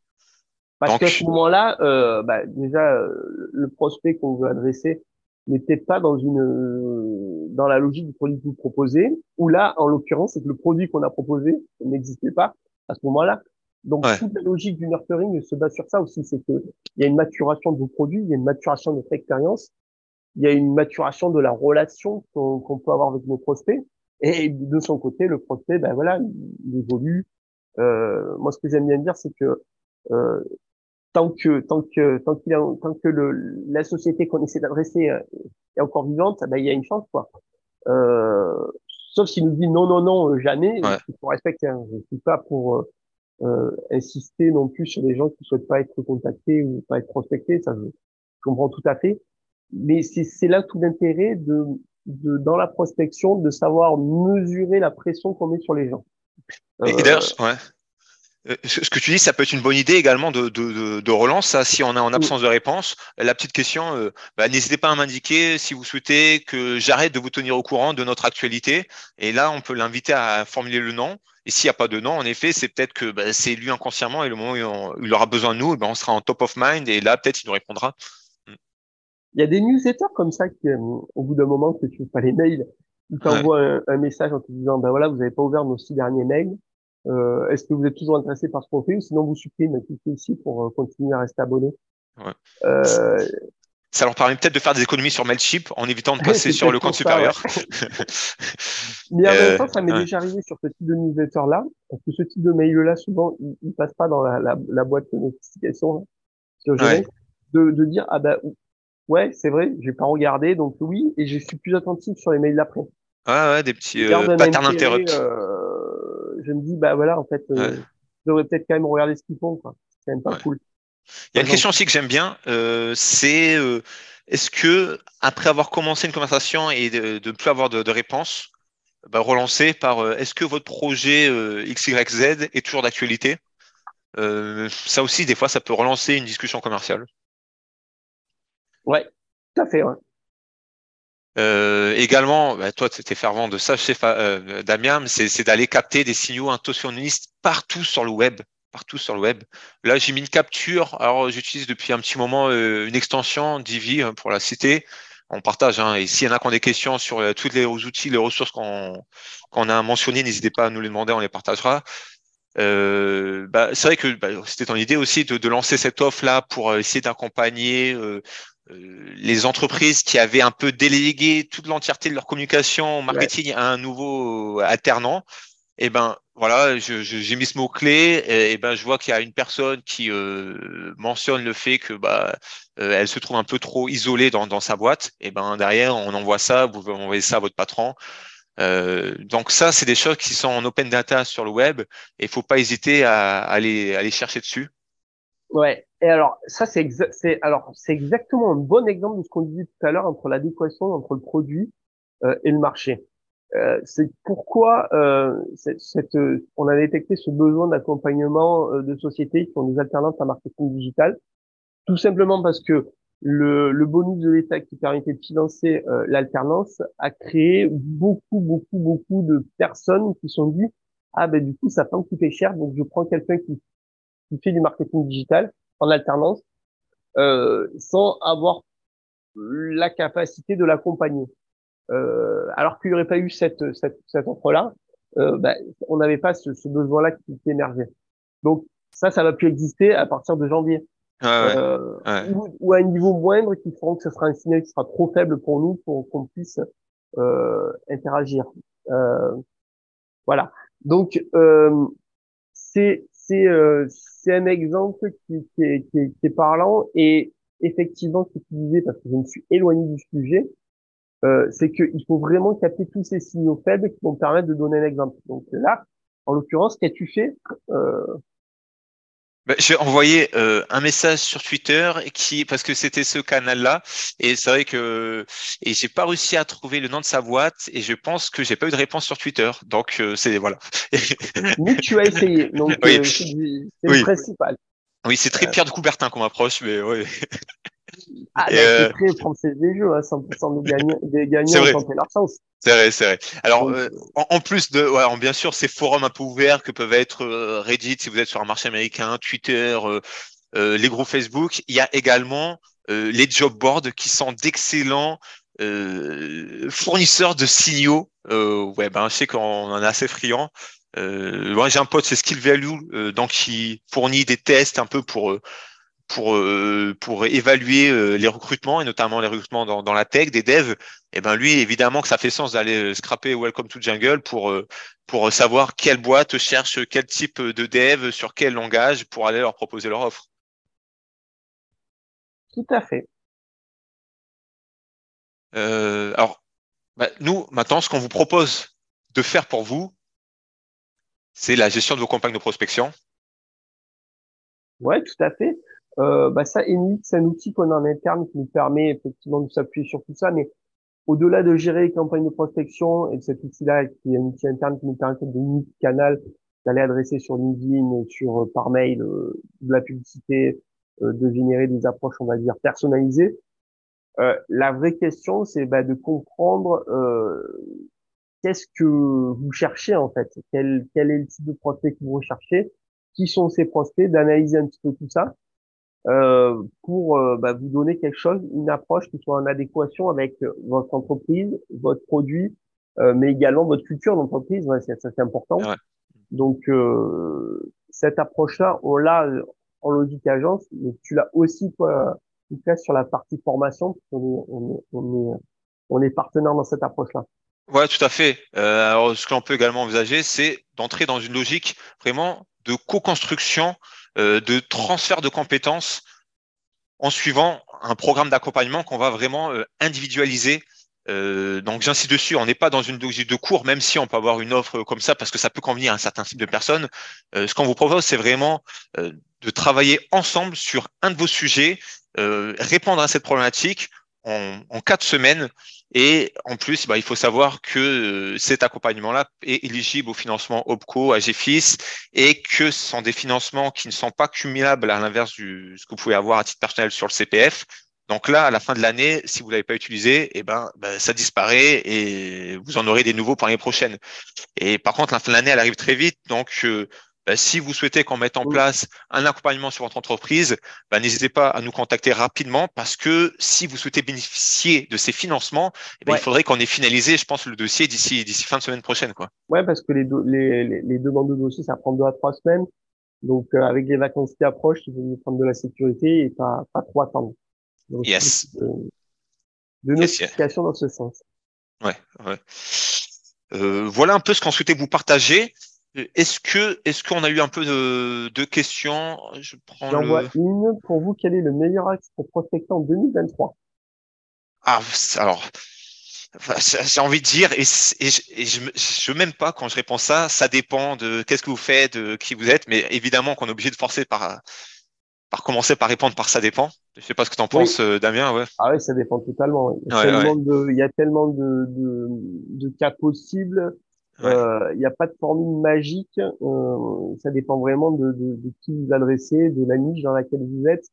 Parce qu'à ce moment-là, euh, bah, déjà, euh, le prospect qu'on veut adresser n'est peut-être pas dans une euh, dans la logique du produit que vous proposez, ou là, en l'occurrence, c'est que le produit qu'on a proposé n'existait pas à ce moment-là. Donc, toute la logique du nurturing se base sur ça aussi, c'est que il y a une maturation de vos produits, il y a une maturation de votre expérience, il y a une maturation de la relation qu'on peut avoir avec nos prospects, et de son côté, le prospect, ben voilà, il, évolue. Euh, moi, ce que j'aime bien dire, c'est que euh, tant que tant que tant qu'il tant que le, la société qu'on essaie d'adresser euh, est encore vivante, ben, il y a une chance quoi. Euh, sauf s'il nous dit non non non euh, jamais, ouais. il faut respecter. Hein. Je suis pas pour euh, euh, insister non plus sur les gens qui souhaitent pas être contactés ou pas être prospectés. Ça, je, je comprends tout à fait. Mais c'est là tout l'intérêt de, de dans la prospection de savoir mesurer la pression qu'on met sur les gens. Et, d'ailleurs, ouais. Euh, ce que tu dis, ça peut être une bonne idée également de, de, de relance. Ça, si on est en absence de réponse, la petite question, euh, bah, n'hésitez pas à m'indiquer si vous souhaitez que j'arrête de vous tenir au courant de notre actualité. Et là, on peut l'inviter à formuler le nom. Et s'il n'y a pas de nom, en effet, c'est peut-être que bah, c'est lui inconsciemment et le moment où il aura besoin de nous, bah, on sera en top of mind et là, peut-être, il nous répondra. Mm. Il y a des newsletters comme ça qui, euh, au bout d'un moment, que tu fais pas les mails, ils t'envoient un, un, message en te disant, ben voilà, vous n'avez pas ouvert nos six derniers mails. Euh, Est-ce que vous êtes toujours intéressé par ce qu'on fait ou sinon vous supprimez, cliquez ici pour euh, continuer à rester abonné. Ouais. Euh, ça leur permet peut-être de faire des économies sur Mailchimp en évitant de passer sur le compte supérieur. Ouais. Mais en même temps, ça m'est ouais. déjà arrivé sur ce type de newsletter-là, parce que ce type de mail-là, souvent, il, il passe pas dans la, la, la boîte de notification sur ouais. de, de dire, ah ben, ouais, c'est vrai, j'ai pas regardé, donc oui, et je suis plus attentif sur les mails d'après. Ouais, ouais, des petits euh, patterns interrupts. Euh, je me dis, bah voilà, en fait, euh, je devrais peut-être quand même regarder ce qu'ils font, quoi. C'est quand même pas cool. Il y a une question aussi que j'aime bien, euh, c'est euh, est-ce que après avoir commencé une conversation et de ne plus avoir de, de réponse, bah, relancer par euh, est-ce que votre projet XYZ est toujours d'actualité? Ça aussi, des fois, ça peut relancer une discussion commerciale. Ouais, tout à fait. Ouais. Euh, également, bah, toi, tu étais fervent de ça, chef euh, Damien, c'est d'aller capter des signaux intentionnistes partout sur le web. Partout sur le web. Là, j'ai mis une capture. Alors, j'utilise depuis un petit moment euh, une extension Divi hein, pour la citer. On partage. Hein, et s'il y en a qui ont des questions sur euh, tous les outils, les ressources qu'on qu a mentionnées, n'hésitez pas à nous les demander, on les partagera. Bah, c'est vrai que bah, c'était ton idée aussi de, lancer cette offre-là pour essayer d'accompagner les entreprises qui avaient un peu délégué toute l'entièreté de leur communication marketing à un nouveau alternant. Et eh ben voilà, j'ai mis ce mot clé et, ben je vois qu'il y a une personne qui euh, mentionne le fait que bah euh, elle se trouve un peu trop isolée dans, dans sa boîte. Et ben derrière, on envoie ça, vous envoyez ça à votre patron. Euh, donc ça, c'est des choses qui sont en open data sur le web et il faut pas hésiter à, à, aller, à aller chercher dessus. Ouais. Et alors ça, c'est c'est alors c'est exactement un bon exemple de ce qu'on disait tout à l'heure entre l'adéquation entre le produit euh, et le marché. Euh, c'est pourquoi euh, cette, euh, on a détecté ce besoin d'accompagnement euh, de sociétés qui ont des alternances à marketing digital, tout simplement parce que le, le bonus de l'État qui permettait de financer l'alternance a créé beaucoup, beaucoup, beaucoup de personnes qui sont dit ah ben du coup ça peut me coûter cher, donc je prends quelqu'un qui, qui fait du marketing digital en alternance sans avoir la capacité de l'accompagner. Euh, alors qu'il n'y aurait pas eu cette, cette, cette offre-là, euh, bah, on n'avait pas ce, ce besoin-là qui, qui, émergeait. Donc ça, ça va plus exister à partir de janvier. Euh, ou, ou, à un niveau moindre qui feront que ce sera un signal qui sera trop faible pour nous pour qu'on puisse euh, interagir. Euh, voilà. Donc euh, c'est c'est un exemple qui est parlant et effectivement ce que tu disais parce que je me suis éloigné du sujet euh, c'est qu'il faut vraiment capter tous ces signaux faibles qui vont permettre de donner un exemple. Donc là, en l'occurrence, qu'as-tu fait euh... Ben, J'ai envoyé euh, un message sur Twitter qui parce que c'était ce canal-là et c'est vrai que et j'ai pas réussi à trouver le nom de sa boîte et je pense que j'ai pas eu de réponse sur Twitter. Donc euh, c'est voilà. mais tu as essayé, donc oui. Euh, c'est le principal. Oui, c'est très Pierre de Coubertin qu'on m'approche, mais oui. Ah, bah, euh... c'est très français des jeux, hein, 100% des gagnants, des gagnants ont tenté leur chance. C'est vrai, c'est vrai. Alors, euh, en, en, plus de, ouais, bien sûr, ces forums un peu ouverts que peuvent être euh, Reddit si vous êtes sur un marché américain, Twitter, euh, euh les groupes Facebook, il y a également euh, les job boards qui sont d'excellents fournisseurs de signaux web. Hein, je sais qu'on en a assez friand. moi, j'ai un pote, c'est Skill Value, donc qui fournit des tests un peu pour pour euh, pour évaluer euh, les recrutements et notamment les recrutements dans, dans la tech des devs et eh ben lui évidemment que ça fait sens d'aller euh, scraper Welcome to Jungle pour pour savoir quelle boîte cherche quel type de dev sur quel langage pour aller leur proposer leur offre. Tout à fait. Alors bah, nous maintenant ce qu'on vous propose de faire pour vous c'est la gestion de vos campagnes de prospection. Ouais, tout à fait. Euh, bah ça, Enlit, c'est un outil qu'on a en interne qui nous permet effectivement de s'appuyer sur tout ça, mais au-delà de gérer les campagnes de prospection et cet outil-là, qui est un outil interne qui nous permet de canal, d'aller adresser sur LinkedIn, sur euh, par mail, euh, de la publicité, euh, de générer des approches, on va dire, personnalisées. la vraie question, c'est bah, de comprendre qu'est-ce que vous cherchez en fait, quel, quel est le type de prospect que vous recherchez, qui sont ces prospects, d'analyser un petit peu tout ça euh, pour euh, bah, vous donner quelque chose, une approche qui soit en adéquation avec euh, votre entreprise, votre produit, mais également votre culture d'entreprise. Ouais, c'est, c'est important. Donc cette approche-là, on l'a en logique agence, mais tu l'as aussi toi, sur la partie formation. On est, on est, on est, on est partenaire dans cette approche-là. Ouais, tout à fait. Euh, alors, ce que l'on peut également envisager, c'est d'entrer dans une logique vraiment de co-construction euh, de transfert de compétences en suivant un programme d'accompagnement qu'on va vraiment euh, individualiser. Euh, donc j'insiste dessus, on n'est pas dans une logique de cours, même si on peut avoir une offre comme ça parce que ça peut convenir à un certain type de personnes. ce qu'on vous propose, c'est vraiment de travailler ensemble sur un de vos sujets, répondre à cette problématique en, quatre semaines et en plus, bah, il faut savoir que euh, cet accompagnement-là est éligible au financement OPCO, AGFIS, et que ce sont des financements qui ne sont pas cumulables à l'inverse de ce que vous pouvez avoir à titre personnel sur le CPF. Donc là, à la fin de l'année, si vous ne l'avez pas utilisé, eh ben, ben, ça disparaît et vous en aurez des nouveaux pour l'année prochaine. Et par contre, la fin de l'année, elle arrive très vite. Donc, euh, bah, si vous souhaitez qu'on mette en place un accompagnement sur votre entreprise, bah, n'hésitez pas à nous contacter rapidement parce que si vous souhaitez bénéficier de ces financements, eh ben, il faudrait qu'on ait finalisé, je pense, le dossier d'ici d'ici fin de semaine prochaine. Quoi. Ouais, parce que les, les, les, demandes de dossier, ça prend deux à trois semaines. Donc, euh, avec les vacances qui approchent, il faut prendre de la sécurité et pas, pas trop attendre. yes. De, de notification dans ce sens. Ouais, ouais. Euh, voilà un peu ce qu'on souhaitait vous partager. Est-ce que est-ce qu'on a eu un peu de, de questions? Je prends J'en vois une. Pour vous, quel est le meilleur axe pour prospecter en 2023 Ah, alors, j'ai envie de dire, et, et, je, je, m'aime pas quand je réponds ça. Ça dépend de qu'est-ce que vous faites, de qui vous êtes, mais évidemment qu'on est obligé de forcer par par commencer par répondre par ça dépend. Je sais pas ce que tu en penses, euh, Damien. Ouais. Ah ouais, ça dépend totalement. Il y a tellement, De, il y a tellement de, de, de cas possibles. Euh, il n'y a pas de formule magique. Euh, ça dépend vraiment de, de, de, qui vous adressez, de la niche dans laquelle vous êtes.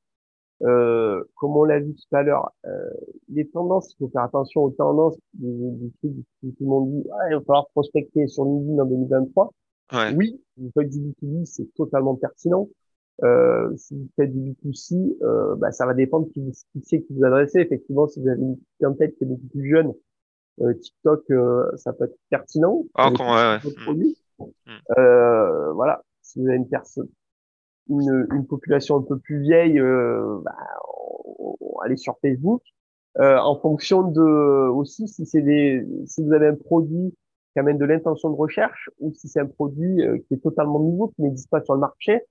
Euh, comme on l'a vu tout à l'heure, euh, les tendances, il faut faire attention aux tendances du truc tout le monde dit ah, il va falloir prospecter sur LinkedIn en 2023. Ouais. Oui, vous faites du B2B, c'est totalement pertinent. Euh, si vous faites du B2C, euh, bah, ça va dépendre qui, qui c'est qui vous adressez. Effectivement, si vous avez une clientèle qui est beaucoup plus jeune, euh, TikTok, euh, ça peut être pertinent. Ah, comment, ouais, ouais. Mm. Euh, voilà. Si vous avez une personne, une, une population un peu plus vieille, euh, bah, allez sur Facebook. en fonction de aussi si c'est des, si vous avez un produit qui amène de l'intention de recherche ou si c'est un produit qui est totalement nouveau qui n'existe pas sur le marché,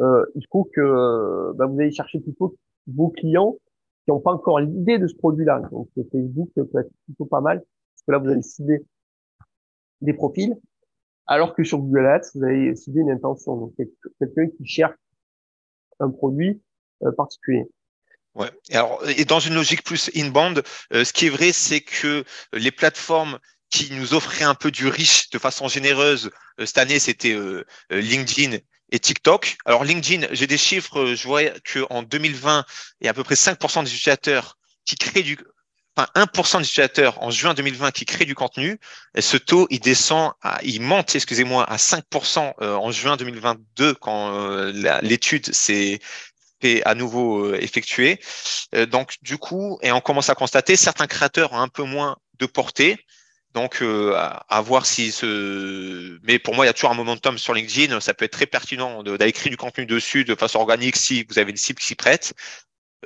euh, il faut que bah, vous allez chercher plutôt vos clients qui pas encore l'idée de ce produit-là. Donc Facebook peut être plutôt pas mal, parce que là, vous allez cibler des profils, alors que sur Google Ads, vous allez cibler une intention. Donc quelqu'un qui cherche un produit euh, particulier. Ouais. Et alors, et dans une logique plus inbound, euh, ce qui est vrai, c'est que les plateformes qui nous offraient un peu du riche de façon généreuse euh, cette année, c'était LinkedIn et TikTok. Alors LinkedIn, j'ai des chiffres, je vois qu'en 2020, il y a à peu près 5% des utilisateurs qui créent du enfin 1% des utilisateurs en juin 2020 qui créent du contenu. Et ce taux, il descend, il monte, excusez-moi, à 5% euh, en juin 2022 quand euh, l'étude s'est à nouveau euh, effectuée. donc du coup, et on commence à constater, certains créateurs ont un peu moins de portée. Donc, euh, à, voir si ce. Mais pour moi, il y a toujours un momentum sur LinkedIn. Ça peut être très pertinent d'aller du contenu dessus de façon organique si vous avez une cible qui s'y prête.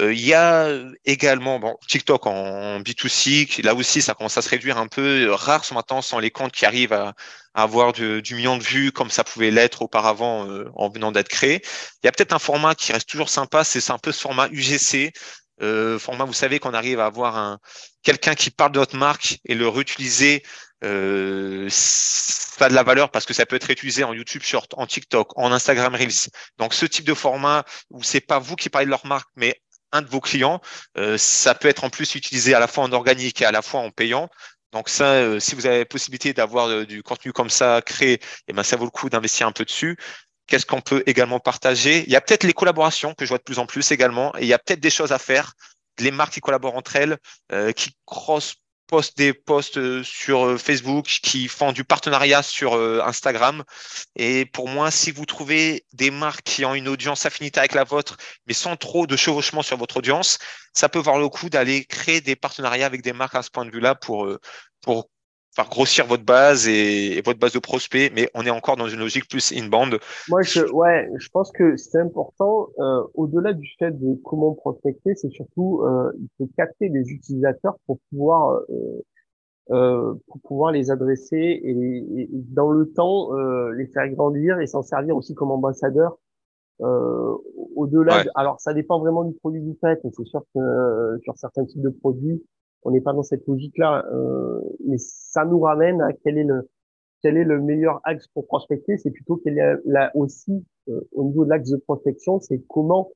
Euh, il y a également bon, TikTok en B2C, là aussi ça commence à se réduire un peu. Rares sont maintenant sans les comptes qui arrivent à, avoir du, million de vues comme ça pouvait l'être auparavant euh, en venant d'être créé. Il y a peut-être un format qui reste toujours sympa, c'est un peu ce format UGC. Euh, format, vous savez qu'on arrive à avoir un quelqu'un qui parle de votre marque et le réutiliser. Euh, ça a de la valeur parce que ça peut être utilisé en YouTube Short, en TikTok, en Instagram Reels. Donc ce type de format où c'est pas vous qui parlez de leur marque, mais un de vos clients, euh, ça peut être en plus utilisé à la fois en organique et à la fois en payant. Donc ça, euh, si vous avez la possibilité d'avoir euh, du contenu comme ça créé, eh ben ça vaut le coup d'investir un peu dessus. Qu'est-ce qu'on peut également partager Il y a peut-être les collaborations que je vois de plus en plus également. Et il y a peut-être des choses à faire. Les marques qui collaborent entre elles, euh, qui cross postent des posts euh, sur euh, Facebook, qui font du partenariat sur Instagram. Et pour moi, si vous trouvez des marques qui ont une audience affinité avec la vôtre, mais sans trop de chevauchement sur votre audience, ça peut voir le coup d'aller créer des partenariats avec des marques à ce point de vue-là pour, pour faire grossir votre base et, votre base de prospects, mais on est encore dans une logique plus inbound. Moi, je, ouais, je pense que c'est important. Euh, Au-delà du fait de comment prospecter, c'est surtout euh, il faut capter les utilisateurs pour pouvoir euh, euh pour pouvoir les adresser et, et dans le temps euh, les faire grandir et s'en servir aussi comme ambassadeur. Euh, Au-delà, alors ça dépend vraiment du produit du fait, mais c'est sûr que sur certains types de produits on n'est pas dans cette logique-là. Euh, mais ça nous ramène à quel est le quel est le meilleur axe pour prospecter. C'est plutôt quel est là aussi euh, au niveau de l'axe de prospection, c'est comment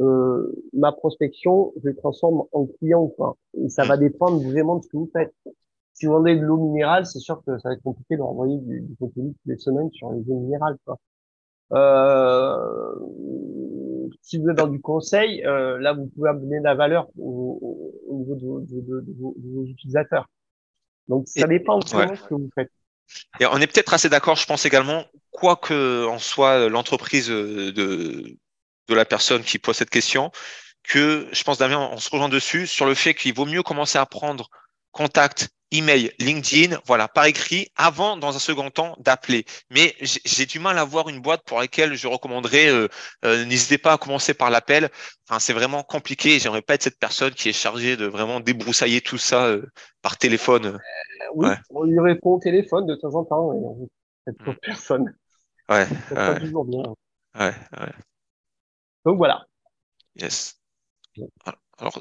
euh, ma prospection je transforme en client pas. Et ça va dépendre vraiment de ce que vous faites. Si vous vendez de l'eau minérale, c'est sûr que ça va être compliqué de renvoyer du, du contenu toutes les semaines sur les eaux minérales. Quoi. Euh, si vous êtes dans du conseil, euh, là, vous pouvez amener de la valeur au, niveau de, vos utilisateurs. Donc, ça dépend de ce que vous faites. Et on est peut-être assez d'accord, je pense également, quoi que en soit l'entreprise de, de la personne qui pose cette question, que je pense, Damien, on se rejoint dessus sur le fait qu'il vaut mieux commencer à prendre contact, email, LinkedIn, voilà, par écrit, avant, dans un second temps, d'appeler. Mais j'ai du mal à voir une boîte pour laquelle je recommanderais, euh, euh, n'hésitez pas à commencer par l'appel. Enfin, c'est vraiment compliqué. J'aimerais pas être cette personne qui est chargée de vraiment débroussailler tout ça euh, par téléphone. oui, on lui répond au téléphone de temps en temps. cette mm. personne. Ouais. ouais. toujours bien. Ouais, ouais. Donc voilà. Yes. Alors,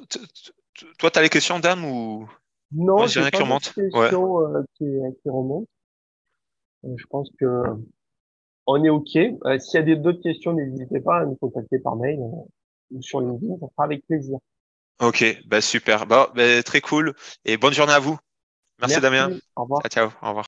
toi, tu as les questions, dame, ou? Non, j'ai rien qui remonte. Euh, qui, qui remontent. Euh, je pense que on est OK. Euh, s'il y a d'autres questions, n'hésitez pas à nous contacter par mail ou sur LinkedIn, ça sera avec plaisir. Ok, bah super. Bah, bah, très cool. Et bonne journée à vous. Merci, Merci. Damien. Au revoir. ciao. Au revoir.